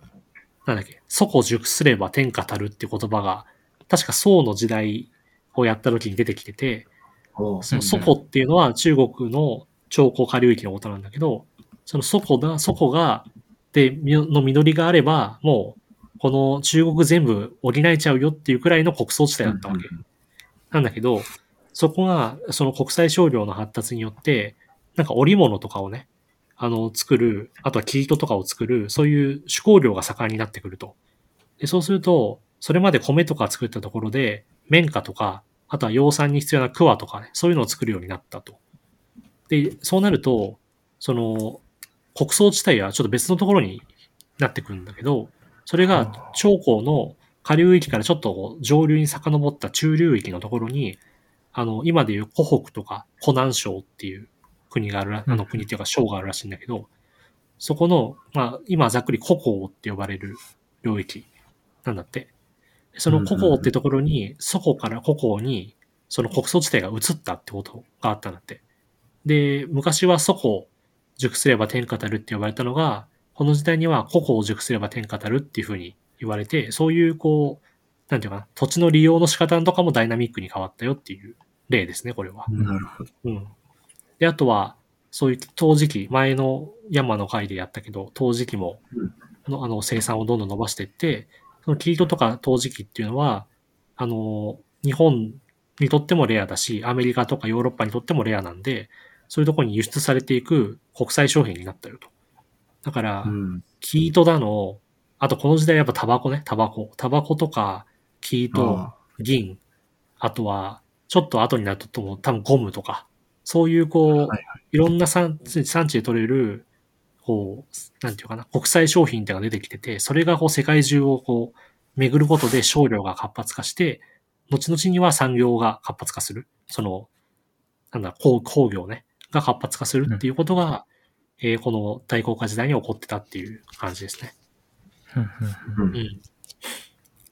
なんだっけ、そこ熟すれば天下たるっていう言葉が、確か宋の時代をやった時に出てきてて、その祖庫っていうのは中国の長江下流域のことなんだけど、その祖庫が、祖庫が、で、みの実りがあれば、もう、この中国全部補えちゃうよっていうくらいの穀倉地帯だったわけ。なんだけど、そこが、その国際商業の発達によって、なんか織物とかをね、あの、作る、あとは生糸とかを作る、そういう手工業が盛んになってくると。で、そうすると、それまで米とか作ったところで、綿花とか、あとは養蚕に必要な桑とかね、そういうのを作るようになったと。で、そうなると、その、国葬地帯はちょっと別のところになってくるんだけど、それが長江の下流域からちょっと上流に遡った中流域のところに、あの、今でいう湖北とか湖南省っていう国があるら、あの国っていうか省があるらしいんだけど、そこの、まあ、今ざっくり古江って呼ばれる領域なんだって。その古江ってところに、そこから古江に、その国葬地帯が移ったってことがあったんだって。で、昔はそこを熟すれば天下たるって呼ばれたのが、この時代には古江を熟すれば天下たるっていうふうに言われて、そういうこう、なんていうかな、土地の利用の仕方とかもダイナミックに変わったよっていう例ですね、これは。なるほど。うん。で、あとは、そういう陶磁器、前の山の回でやったけど、陶磁器もうん、のあの、生産をどんどん伸ばしていって、その生糸とか陶磁器っていうのは、あの、日本にとってもレアだし、アメリカとかヨーロッパにとってもレアなんで、そういうところに輸出されていく国際商品になったよと。だから、うん。生糸だの、あとこの時代やっぱタバコね、タバコ。タバコとか、生糸、あ銀、あとは、ちょっと後になるとも多分ゴムとか、そういうこう、はいはいいろんな産地で取れる、こう、なんていうかな、国際商品ってのが出てきてて、それがこう世界中をこう、巡ることで商業が活発化して、後々には産業が活発化する。その、なんだ、工工業ね、が活発化するっていうことが、えーこの大航海時代に起こってたっていう感じですね。うんうんうんうん。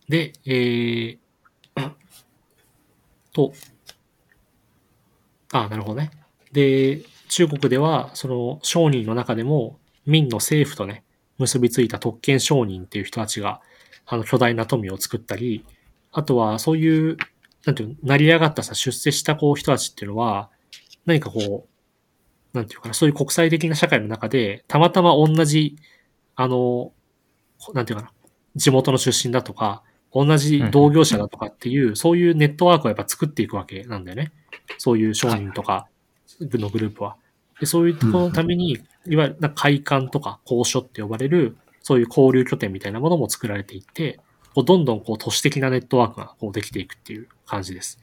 で、えー、と、あ、なるほどね。で、中国では、その商人の中でも、民の政府とね、結びついた特権商人っていう人たちが、あの、巨大な富を作ったり、あとは、そういう、なんていうの、成り上がったさ、出世したこう人たちっていうのは、何かこう、なんていうかな、そういう国際的な社会の中で、たまたま同じ、あの、なんていうかな、地元の出身だとか、同じ同業者だとかっていう、そういうネットワークをやっぱ作っていくわけなんだよね。そういう商人とかのグループは。でそういうところのために、いわゆるな会館とか交渉って呼ばれる、そういう交流拠点みたいなものも作られていって、こうどんどんこう都市的なネットワークがこうできていくっていう感じです。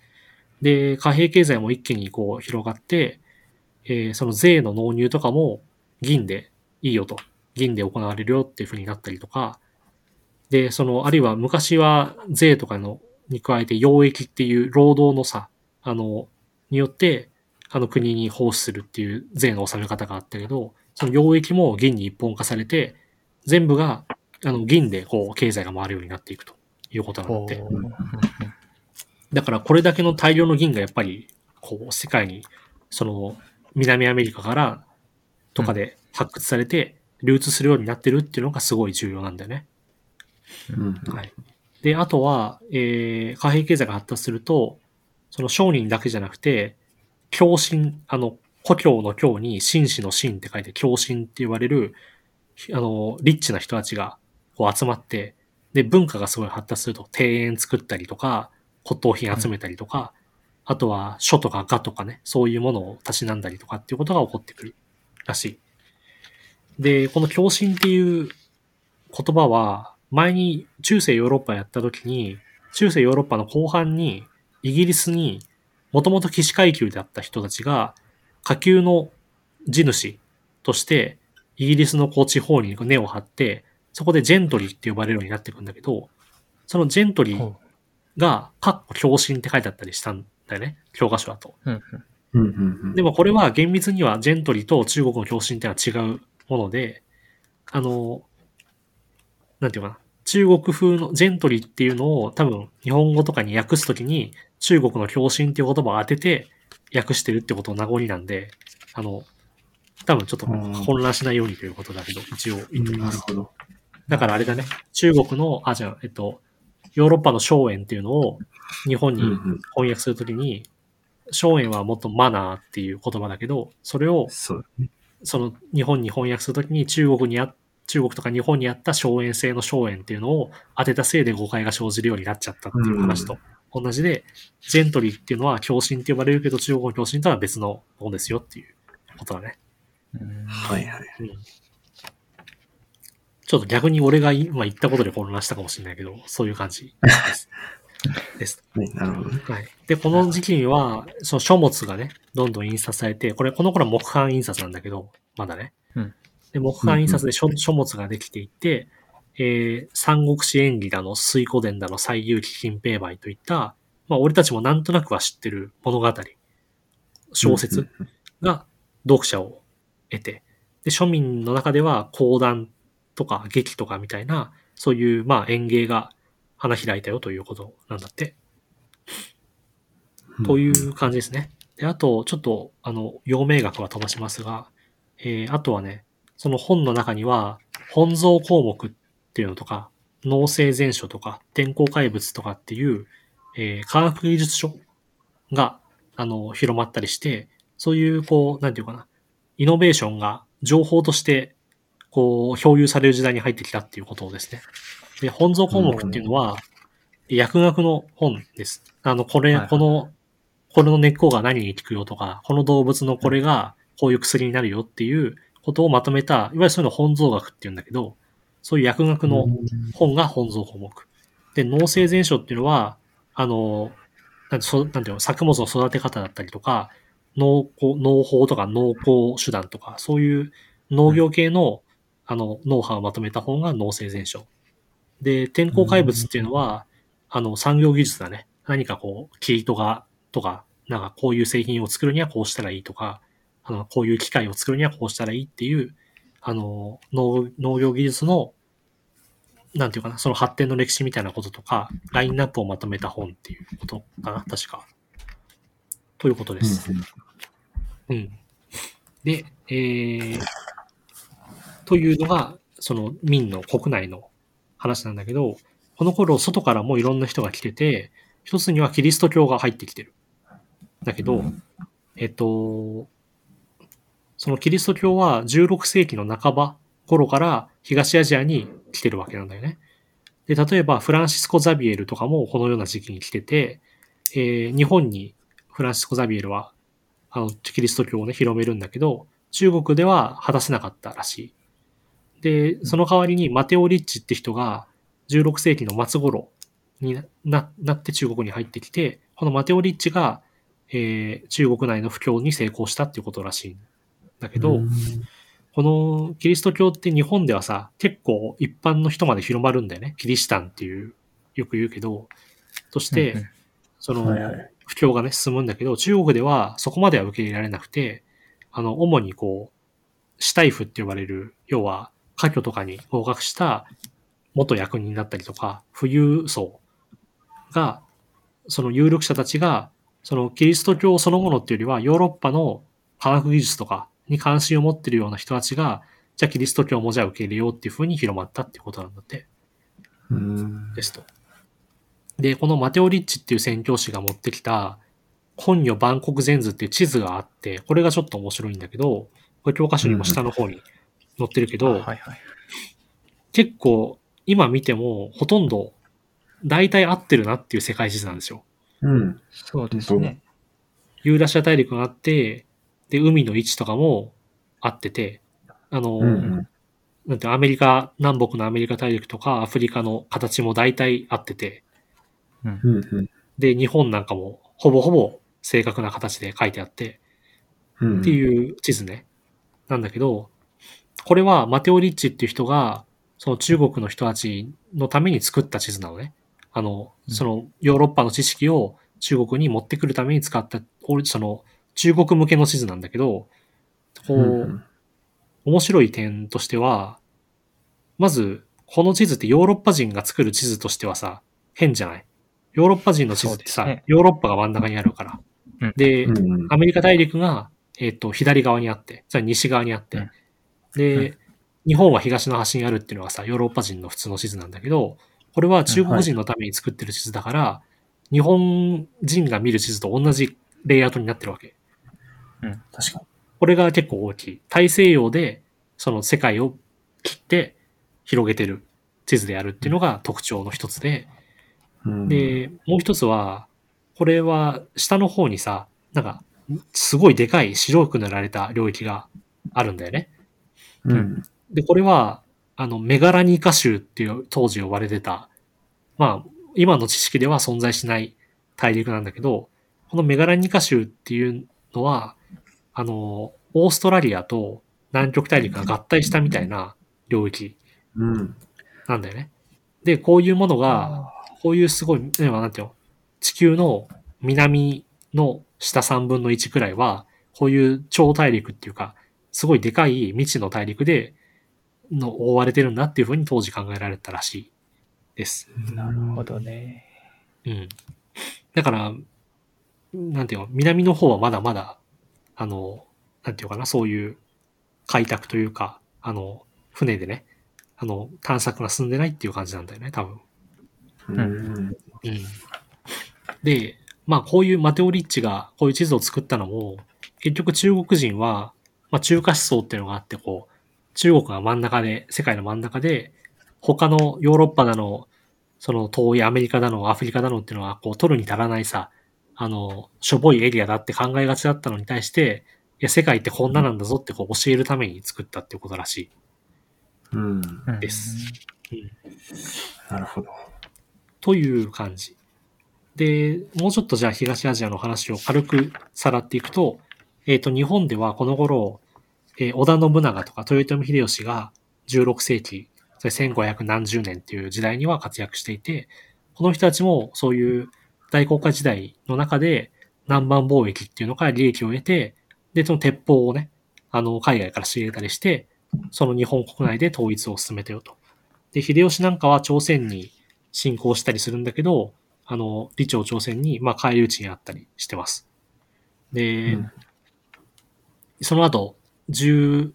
で、貨幣経済も一気にこう広がって、えーその税の納入とかも銀でいいよと。銀で行われるよっていう風になったりとか、で、その、あるいは昔は税とかの、に加えて溶液っていう労働の差、あの、によって、あの国に奉仕するっていう税の納め方があったけど、その溶液も銀に一本化されて、全部が、あの、銀でこう、経済が回るようになっていくということなんだって。だからこれだけの大量の銀がやっぱり、こう、世界に、その、南アメリカから、とかで発掘されて、流通するようになってるっていうのがすごい重要なんだよね。うん。はい。で、あとは、えー、貨幣経済が発達すると、その商人だけじゃなくて、共振、あの、故郷の郷に紳士の紳って書いて共振って言われる、あの、リッチな人たちがこう集まって、で、文化がすごい発達すると、庭園作ったりとか、骨董品集めたりとか、あとは書とか画とかね、そういうものをたしなんだりとかっていうことが起こってくるらしい。で、この共振っていう言葉は、前に中世ヨーロッパやった時に、中世ヨーロッパの後半に、イギリスに、もともと騎士階級であった人たちが、下級の地主として、イギリスのこう地方に根を張って、そこでジェントリーって呼ばれるようになっていくんだけど、そのジェントリーほが、かっこ共振って書いてあったりしたんだよね。教科書だと。でもこれは厳密にはジェントリーと中国の共振っていうのは違うもので、あの、なんていうかな。中国風のジェントリーっていうのを多分日本語とかに訳すときに中国の共振っていう言葉を当てて訳してるってことの名残なんで、あの、多分ちょっと混乱しないようにということだけど、一応言っておきます。だからあれだね、中国の、あ、じゃあ、えっと、ヨーロッパの荘園っていうのを日本にうんうん。翻訳するときに、荘園はもっとマナーっていう言葉だけど、それをその日本に翻訳するときに中国にあ、中国とか日本にあった荘園制の荘園っていうのを当てたせいで誤解が生じるようになっちゃったっていう話と同じで、ジェントリーっていうのは共振って呼ばれるけど中国の共振とは別のものですよっていうことだね。うんはいはい。うん。ちょっと逆に俺が今言ったことで混乱したかもしれないけど、そういう感じです。です。はい、なるほどね。はい。で、この時期には、その書物がね、どんどん印刷されて、これ、この頃は木版印刷なんだけど、まだね。うんで、木版印刷で書書物ができていって、えー、三国志演義だの、水古伝だの、西遊記金兵梅といった、まあ、俺たちもなんとなくは知ってる物語、小説が読者を得て、で、庶民の中では講談とか劇とかみたいな、そういう、まあ、演芸が花開いたよということなんだって。という感じですね。で、あと、ちょっと、あの、陽明学は飛ばしますが、えー、あとはね、その本の中には、本草項目っていうのとか、農政全書とか、天候怪物とかっていう、えー科学技術書が、あの、広まったりして、そういう、こう、なんていうかな、イノベーションが情報として、こう、共有される時代に入ってきたっていうことですね。で、本草項目っていうのは、薬学の本です。あの、これ、はいはいこの、これの根っこが何に効くよとか、この動物のこれがこういう薬になるよっていうことをまとめた、いわゆるそういうのを本草学っていうんだけど、そういう薬学の本が本草項目。で、農政全書っていうのは、あの、なんてそなんていうの、作物の育て方だったりとか、農耕農法とか農耕手段とか、そういう農業系の、あの、ノウハウをまとめた本が農政全書。で、天候怪物っていうのは、あの、産業技術だね。何かこう、キリトが、とか、なんかこういう製品を作るにはこうしたらいいとか、あの、こういう機械を作るにはこうしたらいいっていう、あの、農農業技術の、なんていうかな、その発展の歴史みたいなこととか、ラインナップをまとめた本っていうことかな、確か。ということです。うん。で、えー、というのが、その民の国内の話なんだけど、この頃外からもいろんな人が来てて、一つにはキリスト教が入ってきてる。だけど、えっと、そのキリスト教は16世紀の半ば頃から東アジアに来てるわけなんだよね。で、例えばフランシスコ・ザビエルとかもこのような時期に来てて、えー日本にフランシスコ・ザビエルは、あの、キリスト教をね、広めるんだけど、中国では果たせなかったらしい。で、その代わりにマテオ・リッチって人が16世紀の末頃にななって中国に入ってきて、このマテオ・リッチが、えー中国内の布教に成功したっていうことらしいだけど、このキリスト教って日本ではさ、結構一般の人まで広まるんだよね。キリシタンっていう、よく言うけど、として、その、はいはい。布教がね、進むんだけど、中国ではそこまでは受け入れられなくて、あの、主にこう、シュタイフって呼ばれる、要は、科挙とかに合格した元役人だったりとか、富裕層が、その有力者たちが、そのキリスト教そのものっていうよりは、ヨーロッパの科学技術とかに関心を持ってるような人たちが、じゃあキリスト教もじゃあ受け入れようっていう風に広まったっていうことなんだって。うん。ですと。で、このマテオ・リッチっていう宣教師が持ってきた、本予万国全図っていう地図があって、これがちょっと面白いんだけど、これ教科書にも下の方に載ってるけど、はいはい。結構今見てもほとんど大体合ってるなっていう世界地図なんですよ。うん。そうですね。ユーラシア大陸があって、で、海の位置とかも合ってて、あの、うんうん。なんてアメリカ、南北のアメリカ大陸とかアフリカの形も大体合ってて、うんうん。で、日本なんかもほぼほぼ正確な形で書いてあって、うん。っていう地図ね。なんだけど、これはマテオ・リッチっていう人が、その中国の人たちのために作った地図なのね。あの、うんそのヨーロッパの知識を中国に持ってくるために使った、おその中国向けの地図なんだけど、こう、うん面白い点としては、まず、この地図ってヨーロッパ人が作る地図としてはさ、変じゃない？ヨーロッパ人の地図ってさ、ね。ヨーロッパが真ん中にあるから。うん。で、うんうん。アメリカ大陸が、えっ、と、左側にあって、それは西側にあって、うん。で、う日本は東の端にあるっていうのはさ、ヨーロッパ人の普通の地図なんだけど、これは中国人のために作ってる地図だから、日本人が見る地図と同じレイアウトになってるわけ。確かに。これが結構大きい。大西洋で、その世界を切って広げてる地図であるっていうのが特徴の一つで、うん、で、もう一つは、これは下の方にさ、なんか、すごいでかい白く塗られた領域があるんだよね。うん。で、これは、あの、メガラニーカ州っていう当時呼ばれてた、まあ、今の知識では存在しない大陸なんだけど、このメガラニーカ州っていうのは、あの、オーストラリアと南極大陸が合体したみたいな領域うん。なんだよね。で、こういうものが、こういうすごい、ねなんていうの、地球の南の下3分の1くらいは、こういう超大陸っていうか、すごいでかい未知の大陸で、の覆われてるんだっていうふうに当時考えられたらしいです。なるほどね。うん。だから、なんていうの、南の方はまだまだ、あの、なんていうかな、そういう開拓というか、あの、船でね、あの、探索が進んでないっていう感じなんだよね、多分。うん。うん。で、まあこういうマテオ・リッチがこういう地図を作ったのも、結局中国人は、まあ中華思想っていうのがあって、こう、中国が真ん中で、世界の真ん中で、他のヨーロッパだの、その遠いアメリカだの、アフリカだのっていうのは、こう、取るに足らないさ、あの、しょぼいエリアだって考えがちだったのに対して、いや、世界ってこんななんだぞってこう教えるために作ったっていうことらしうん。うんです。なるほど。という感じ。で、もうちょっとじゃあ東アジアの話を軽くさらっていくと、えっ、と、日本ではこの頃、えー織田信長とか豊臣秀吉が16世紀、それ1500何十年っていう時代には活躍していて、この人たちもそういう大航海時代の中で南蛮貿易っていうのから利益を得て、で、その鉄砲をね、あの、海外から仕入れたりして、その日本国内で統一を進めてよとで、秀吉なんかは朝鮮に侵攻したりするんだけど、あの、李朝朝鮮に、まあ、返り討ちにあったりしてます。で、うんその後、16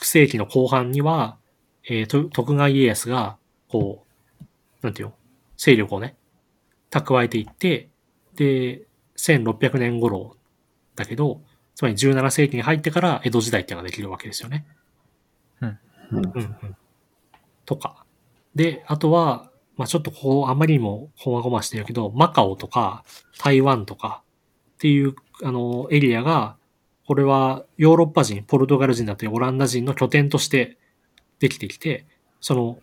世紀の後半には、えーと徳川家康が、こう、なんていうの、勢力をね、蓄えていって、で、1600年頃だけど、つまり17世紀に入ってから江戸時代っていうのができるわけですよね。うんうんうん。とか。で、あとは、まあちょっとこう、あまりにもこまごましてるけど、マカオとか台湾とかっていう、あの、エリアが、これはヨーロッパ人、ポルトガル人だったりオランダ人の拠点としてできてきて、その、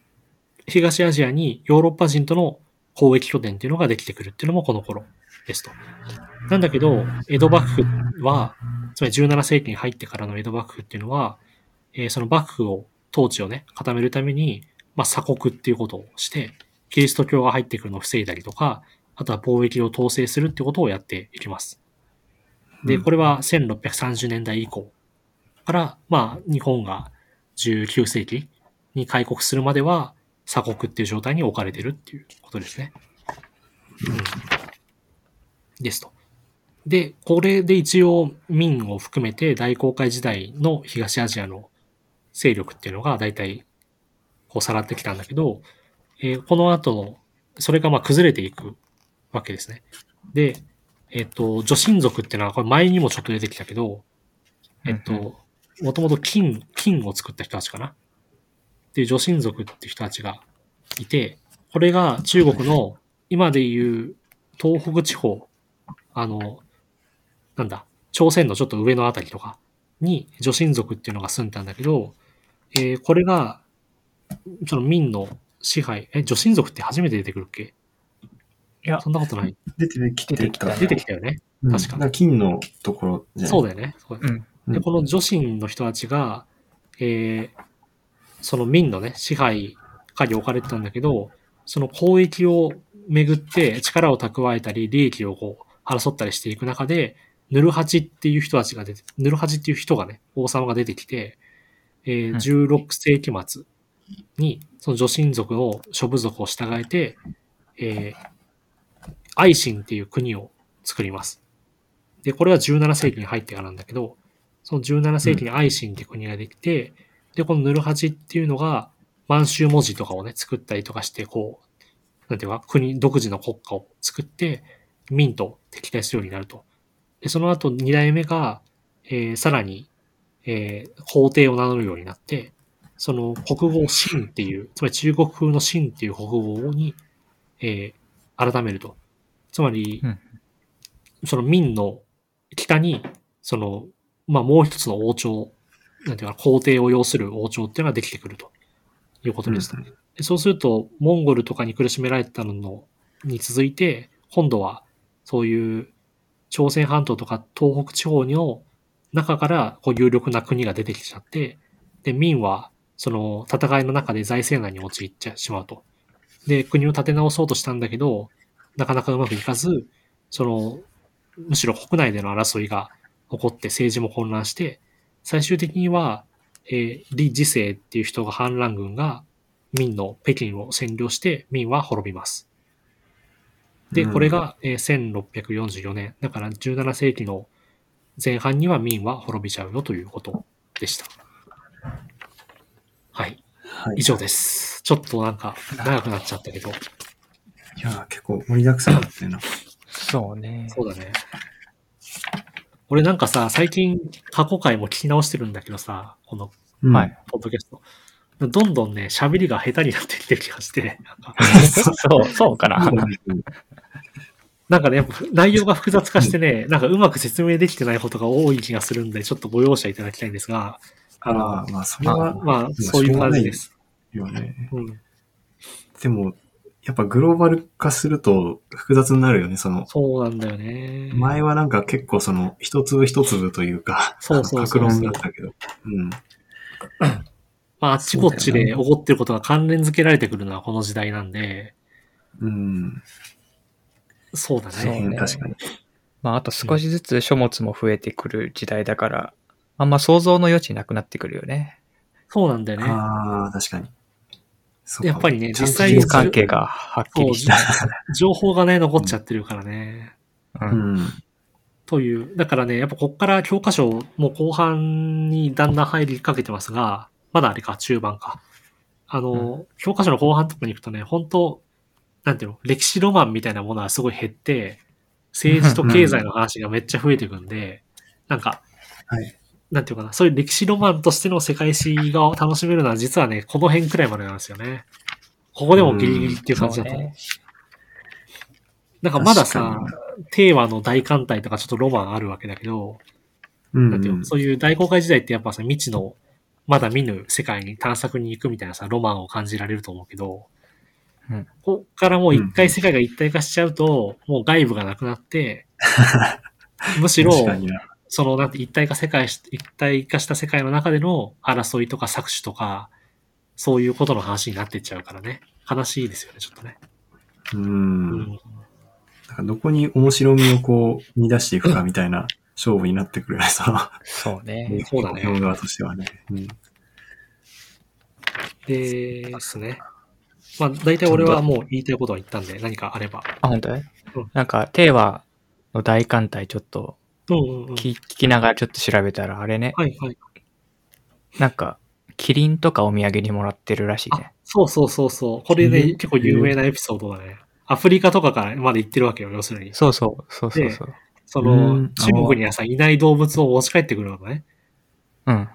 東アジアにヨーロッパ人との交易拠点っていうのができてくるっていうのもこの頃ですと。なんだけど、江戸幕府は、つまり17世紀に入ってからの江戸幕府っていうのは、えーその幕府を、統治をね、固めるために、まあ、鎖国っていうことをして、キリスト教が入ってくるのを防いだりとか、あとは貿易を統制するってことをやっていきます。で、うんこれは1630年代以降から、まあ、日本が19世紀に開国するまでは、鎖国っていう状態に置かれてるっていうことですね。うん。ですと。で、これで一応明を含めて大航海時代の東アジアの勢力っていうのが大体こうさらってきたんだけど、えーこの後の、それがまあ崩れていくわけですね。で、えっ、と、女神族っていうのはこれ前にもちょっと出てきたけど、えっ、うんと、もともと金、金を作った人たちかなっていう女神族っていう人たちがいて、これが中国の今でいう東北地方、あの、なんだ、朝鮮のちょっと上のあたりとかに女神族っていうのが住んだんだけど、えーこれが、その民の支配、え、女神族って初めて出てくるっけ？いやそんなことない。出てきてた。出てきた出てきたよね。うん確かなん金のところじゃそうだよね。そうだよねうん。で、この女神の人たちが、えーその民のね、支配下に置かれてたんだけど、その交易をめぐって力を蓄えたり、利益をこう、争ったりしていく中で、ヌルハチっていう人たちが出て、ヌルハチっていう人がね、王様が出てきて、えーうん16世紀末に、その女神族の諸部族を従えて、えー、愛新っていう国を作ります。で、これは17世紀に入ってからなんだけど、その17世紀に愛新っていう国ができて、で、このヌルハチっていうのが、満州文字とかをね、作ったりとかして、こう、なんていうか、国、独自の国家を作って、民と敵対するようになると。で、その後、二代目が、えーさらに、えー皇帝を名乗るようになって、その国語を秦っていう、つまり中国風の秦っていう国語に、えー改めると。つまり、うんその民の北に、その、まあ、もう一つの王朝、なんていうか、皇帝を要する王朝っていうのができてくるということです。うんでそうすると、モンゴルとかに苦しめられてたののに続いて、今度はそういう朝鮮半島とか東北地方の中からこう有力な国が出てきちゃって、で、民はその戦いの中で財政難に陥っちゃしまうと。で、国を立て直そうとしたんだけど、なかなかうまくいかず、その、むしろ国内での争いが起こって政治も混乱して、最終的には、えー李治世っていう人が反乱軍が民の北京を占領して民は滅びます。で、うんこれが、えー1644年。だから17世紀の前半には民は滅びちゃうよということでした。はい。はい。以上です。ちょっとなんか長くなっちゃったけど。いや、結構盛りだくさんだったよな。そうね。そうだね。俺なんかさ、最近過去回も聞き直してるんだけどさ、このうんはい。ポッドキャスト。どんどんね、喋りが下手になってきてる気がして、そう、そうかな。なんかね、内容が複雑化してね、なんかうまく説明できてないことが多い気がするんで、ちょっとご容赦いただきたいんですが、あの、ああ、まあ、それは、まあ、そういう感じです。よね。うん。でも、やっぱグローバル化すると複雑になるよね。その、そうなんだよね。前はなんか結構その、一粒一粒というか、そうそうそう格論だったけど。うん。まあ、あっちこっちで起こってることが関連づけられてくるのはこの時代なんで、うん。そうだね。そうね確かに。まあ、あと少しずつ書物も増えてくる時代だから、あんま想像の余地なくなってくるよね。そうなんだよね。ああ、確かに。やっぱりね実際に関係がはっきりしてない。情報がね、残っちゃってるからね。う。うんん。という。だからね、やっぱこっから教科書も後半にだんだん入りかけてますが、まだあれか、中盤か。あの、教科書の後半とかに行くとね、本当なんていうの、歴史ロマンみたいなものはすごい減って、政治と経済の話がめっちゃ増えていくんで、なんか、はい。なんていうかな、そういう歴史ロマンとしての世界史が楽しめるのは実はね、この辺くらいまでなんですよね。ここでもギリギリっていう感じだと。ねなんかまださテーマの大艦隊とかちょっとロマンあるわけだけど、うんなんていうのそういう大航海時代ってやっぱさ、未知の、まだ見ぬ世界に探索に行くみたいなさ、ロマンを感じられると思うけど、うんこっからもう一回世界が一体化しちゃうと、もう外部がなくなって、むしろ。その、なんて一体化世界し、一体化した世界の中での争いとか搾取とか、そういうことの話になってっちゃうからね。悲しいですよね、ちょっとね。う。うんん。なんかどこに面白みをこう、見出していくかみたいな勝負になってくるよね、その、そうね。そうだね読む側としてはね。うん。ですね。まあ、大体俺はもう言いたいことは言ったんで、何かあれば。あ、本当うんなんか、テーマの大艦隊ちょっと。聞聞きながらちょっと調べたら、あれね、はいはい。なんか、キリンとかお土産にもらってるらしいあね。、そうそうそうそう。これね、うん結構有名なエピソードだね。アフリカとかからまで行ってるわけよ、要するに。そうそう、そうそうそう。その、ん中国にはさ、いない動物を持ち帰ってくるのね。うん。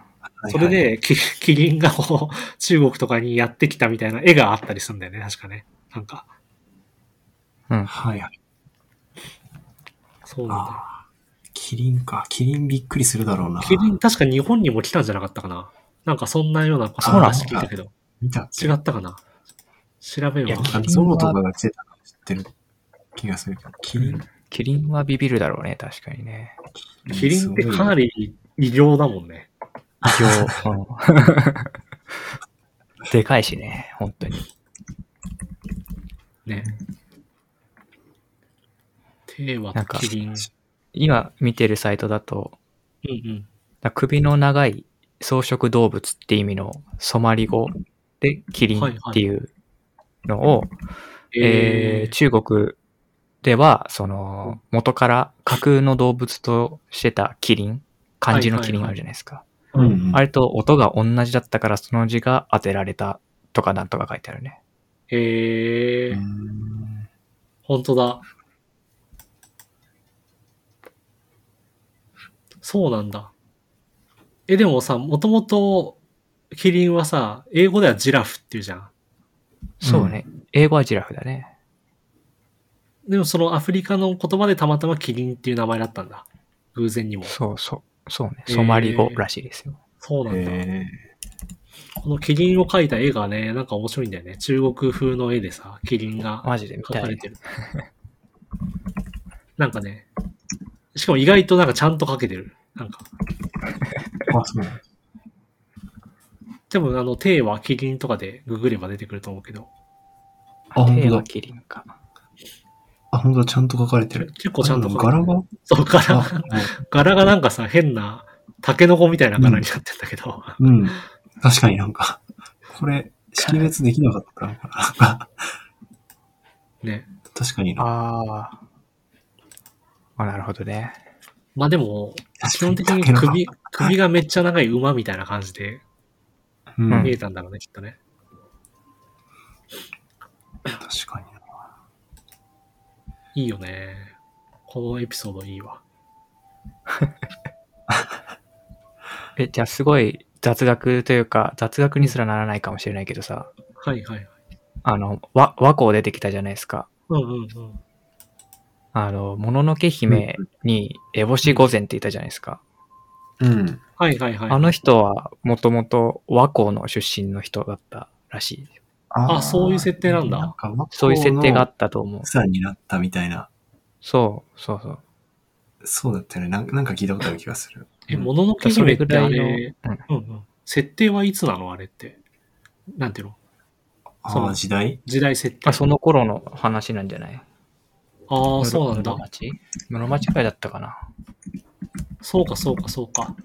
それで、キキリンがこう、中国とかにやってきたみたいな絵があったりするんだよね、確かね。なんか、うん。はいはい。そうなんだよ。キリンか。キリンびっくりするだろうな。キリン、確か日本にも来たんじゃなかったかな。なんかそんなようなそう話聞いたけど。見た違ったかな。調べよういやなんかゾロとかが来てたの知ってる気がするけど。キリンキリンはビビるだろうね、確かにね。キリンってかなり異形だもんね。一応、うん でかいしね、本当に。ね。テーマなんかとキリン。今見てるサイトだと、うんうん。首の長い草食動物って意味のソマリ語でキリンっていうのを、えー中国では、その、元から架空の動物としてたキリン、漢字のキリンあるじゃないですか。うんうん。あれと音が同じだったからその字が当てられたとかなんとか書いてあるね。へえー、うん本当だ。そうなんだ。え、でもさ、もともと、キリンはさ、英語ではジラフっていうじゃん。そうね。英語はジラフだね。でもそのアフリカの言葉でたまたまキリンっていう名前だったんだ。偶然にも。そうそう。そうね。ソマリ語らしいですよ。そうなんだ。へこのキリンを描いた絵がね、なんか面白いんだよね。中国風の絵でさ、キリンが。描かれてる。なんかね、しかも意外となんかちゃんと描けてる。なんか、ーあ、そう。多分あの、手はキリンとかでググれば出てくると思うけど、あ、本当だ手は。キリンか。あ、本当だ。ちゃんと書かれてる。結構ちゃんと。柄が？そう、柄が、柄がなんかさ、変な、タケノコみたいな柄になってんだけど、うん。確かになんか、これ、識別できなかったのかな。ね。確かにな。ああ。あ、なるほどね。まあでも、基本的に首、首がめっちゃ長い馬みたいな感じでうん。見えたんだろうね、きっとね。確かにな。いいよね。このエピソードいいわ。え、じゃあすごい雑学というか、雑学にすらならないかもしれないけどさ、はいはいはい。あの、和、和光出てきたじゃないですか。うんうんうん。あの、もののけ姫に、烏帽子御前っていたじゃないですか。うん。はいはいはい。あの人は、もともと和光の出身の人だったらしい。ああそういう設定なんだかそういう設定があったと思う。草になったみたいな。そう、そうそう。そうだったよね。なんかなんか聞いたことある気がする。え、もののけ姫ってあそれれ、ぐらいうんうん。設定はいつなのあれって。なんていうの？その時代？時代設定。あ、その頃の話なんじゃない？ああ、そうなんだ室。町？室町くらいだったかな？そうかそうかそうか。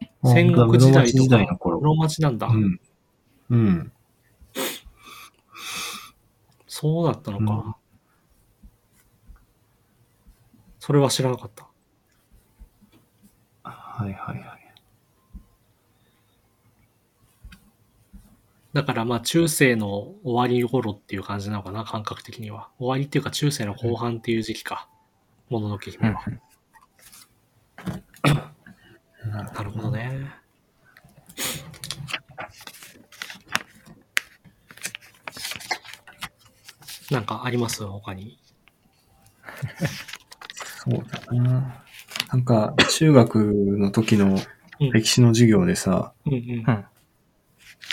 あ戦国時代室町時とか代の頃。室町なんだ。うん。うん。そうだったのか。うんそれは知らなかった。はいはいはい。だからまあ中世の終わり頃っていう感じなのかな、感覚的には。終わりっていうか中世の後半っていう時期か。もののけ姫は。なるほどね。なんかあります？他に。そうだな。なんか、中学の時のうん歴史の授業でさ、うんうん。うん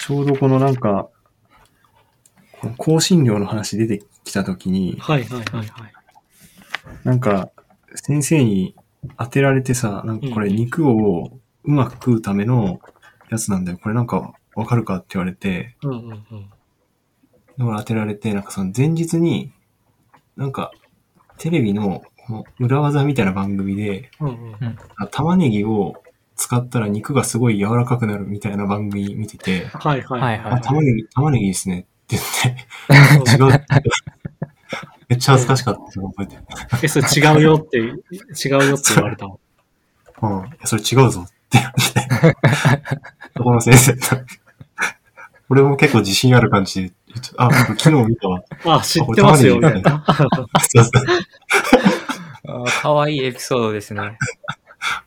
ちょうどこのなんか、この香辛料の話出てきた時に、はいはいはいはい。なんか、先生に当てられてさ、なんかこれうん肉をうまく食うためのやつなんだよ。これなんかわかるかって言われて、うんうんうん。だから当てられて、なんかその前日に、なんか、テレビのこの裏技みたいな番組で、うんうん。あ玉ねぎを使ったら肉がすごい柔らかくなるみたいな番組見てて、はいはいはいはいあ、玉ねぎ、玉ねぎですねって言って、違う。めっちゃ恥ずかしかったの覚えてる。え、それ違うよって、違うよって言われたの？うん。いや、それ違うぞって言われて。そこの先生と。俺も結構自信ある感じであ、僕昨日見たわ。あ、知ってますよ、みたいな。そうそう。かわいいエピソードですね。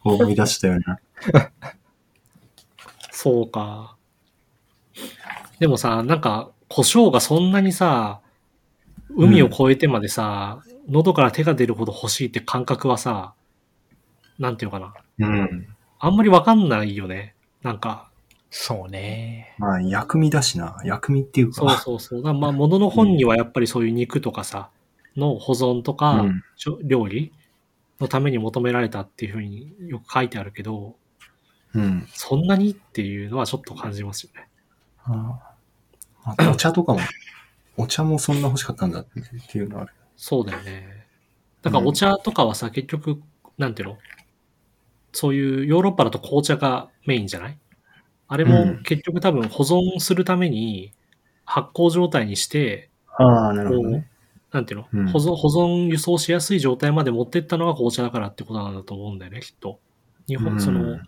思い出したよな。そうか。でもさ、なんか、胡椒がそんなにさ、海を越えてまでさ、喉から手が出るほど欲しいって感覚はさ、なんていうのかな。うん。あんまりわかんないよね。なんか、そうね。まあ、薬味だしな。薬味っていうか。そうそうそう。だまあ、ものの本にはやっぱりそういう肉とかさ、の保存とか、うん料理のために求められたっていうふうによく書いてあるけど、うん。そんなにっていうのはちょっと感じますよね。あああとお茶とかも、お茶もそんな欲しかったんだっていうのはある。そうだよね。だからお茶とかはさ、結局、なんていうの？そういうヨーロッパだと紅茶がメインじゃない？あれもうん結局多分保存するために発酵状態にして、ああ、なこう、なんていうの、うん保存、保存輸送しやすい状態まで持ってったのが紅茶だからってことなんだと思うんだよね、きっと。日本、うんその、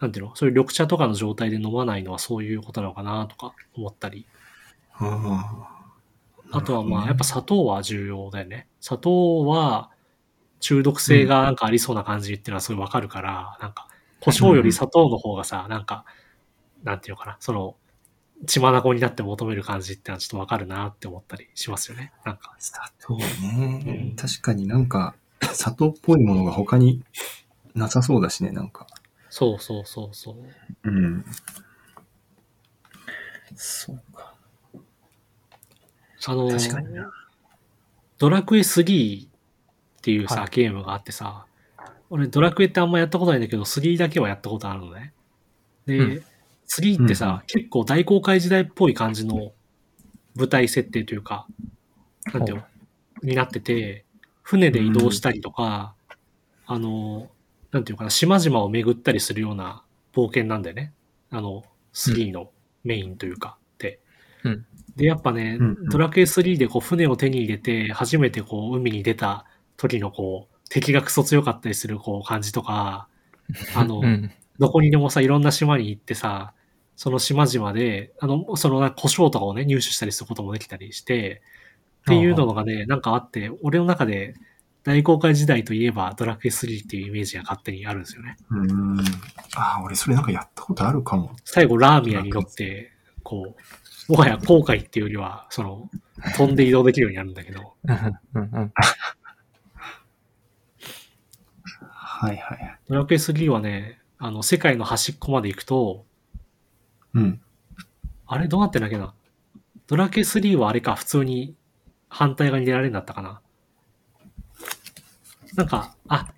なんていうの？そういう緑茶とかの状態で飲まないのはそういうことなのかなとか思ったり。ああ。あとはまあ、やっぱ、ぱ砂糖は重要だよね。砂糖は中毒性がなんかありそうな感じっていうのはすごいわかるから、なんか、胡椒より砂糖の方がさ、なんか、なんていうのかな、その、血眼になって求める感じってのはちょっとわかるなって思ったりしますよね。なんか。砂糖ね、うん確かになんか、砂糖っぽいものが他になさそうだしね、なんか。そうそうそうそう。うん。そうか。あの、確かにな。ドラクエ3っていうさ、はいゲームがあってさ、俺ドラクエってあんまやったことないんだけど、3だけはやったことあるのね。で、うん3ってさ、うん結構大公開時代っぽい感じの舞台設定というか、なんていうの？になってて、船で移動したりとか、あの、なんていうのかな、島々を巡ったりするような冒険なんだよね。あの、3のメインというか、って。うんで、やっぱね、うんうんドラクエ3でこう船を手に入れて、初めてこう海に出た時のこう、敵がクソ強かったりするこう感じとか、あの、うん。どこにでもさ、いろんな島に行ってさ、その島々で、あの、そのな胡椒とかをね、入手したりすることもできたりして、っていうのがね、なんかあって、俺の中で大公開時代といえばドラクエ3っていうイメージが勝手にあるんですよね。うん。ああ、俺それなんかやったことあるかも。最後ラーミアに乗って、こう、もはや航海っていうよりは、その、飛んで移動できるようになるんだけど、はいはい。ドラクエ3はね、あの、世界の端っこまで行くと、うん。あれどうなってんだっけなドラクエ3はあれか、普通に反対側に出られるんだったかななんか、あ、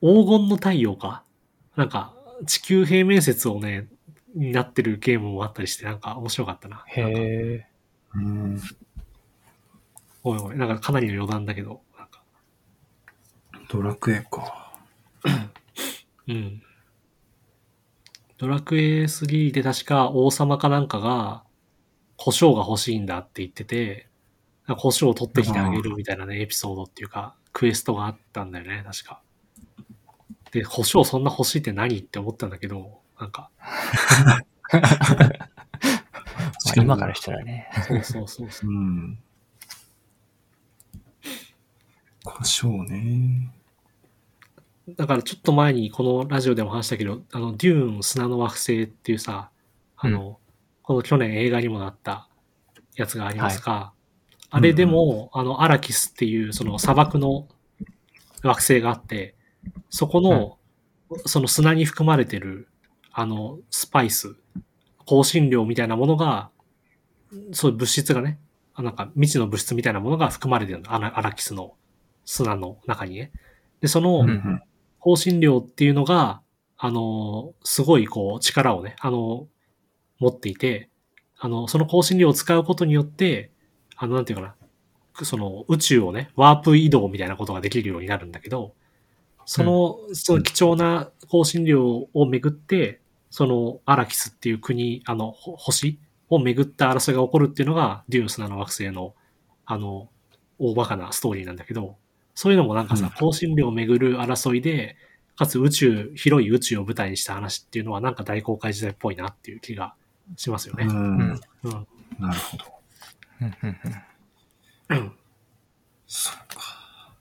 黄金の太陽かなんか、地球平面説をね、になってるゲームもあったりして、なんか面白かったな。へえ。うん。おいおい、なんかかなりの余談だけど、なんか、ドラクエか。うん。ドラクエ3で確か王様かなんかが、胡椒が欲しいんだって言ってて、胡椒を取ってきてあげるみたいなね、エピソードっていうか、クエストがあったんだよね、確か。で、胡椒そんな欲しいって何って思ったんだけど、なんか。ま あ今からしたらね。そうそうそうそうう。ん。胡椒ね。だからちょっと前にこのラジオでも話したけど、あの、デューン砂の惑星っていうさ、あの、この去年映画にもなったやつがありますが、あれでも、あの、アラキスっていうその砂漠の惑星があって、そこの、その砂に含まれてる、あの、スパイス、香辛料みたいなものが、そういう物質がね、あなんか未知の物質みたいなものが含まれてるの。アラアラキスの砂の中にね。で、その、うんうん香辛料っていうのが、あの、すごいこう力をね、あの、持っていて、あの、その香辛料を使うことによって、あの、なんていうかな、その宇宙をね、ワープ移動みたいなことができるようになるんだけど、その、その貴重な香辛料をめぐって、そのアラキスっていう国、あの、ほ星をめぐった争いが起こるっていうのが、デューンスナの惑星の、あの、大バカなストーリーなんだけど、そういうのもなんかさ、香辛料をめぐる争いで、かつ宇宙、広い宇宙を舞台にした話っていうのはなんか大航海時代っぽいなっていう気がしますよね。うん。うん。なるほど。うんうんうんうん。そうか。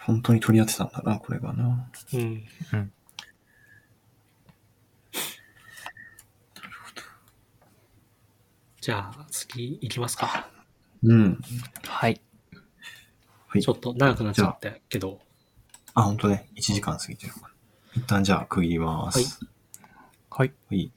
本当に取り合ってたんだな、これがな。うん。うんじゃあ、次行きますか。うん。はい。はいちょ。っと長くなっちゃったけど。あ、本当ね。1時間過ぎてるから。一旦じゃあ区切ります。はいはい。はい。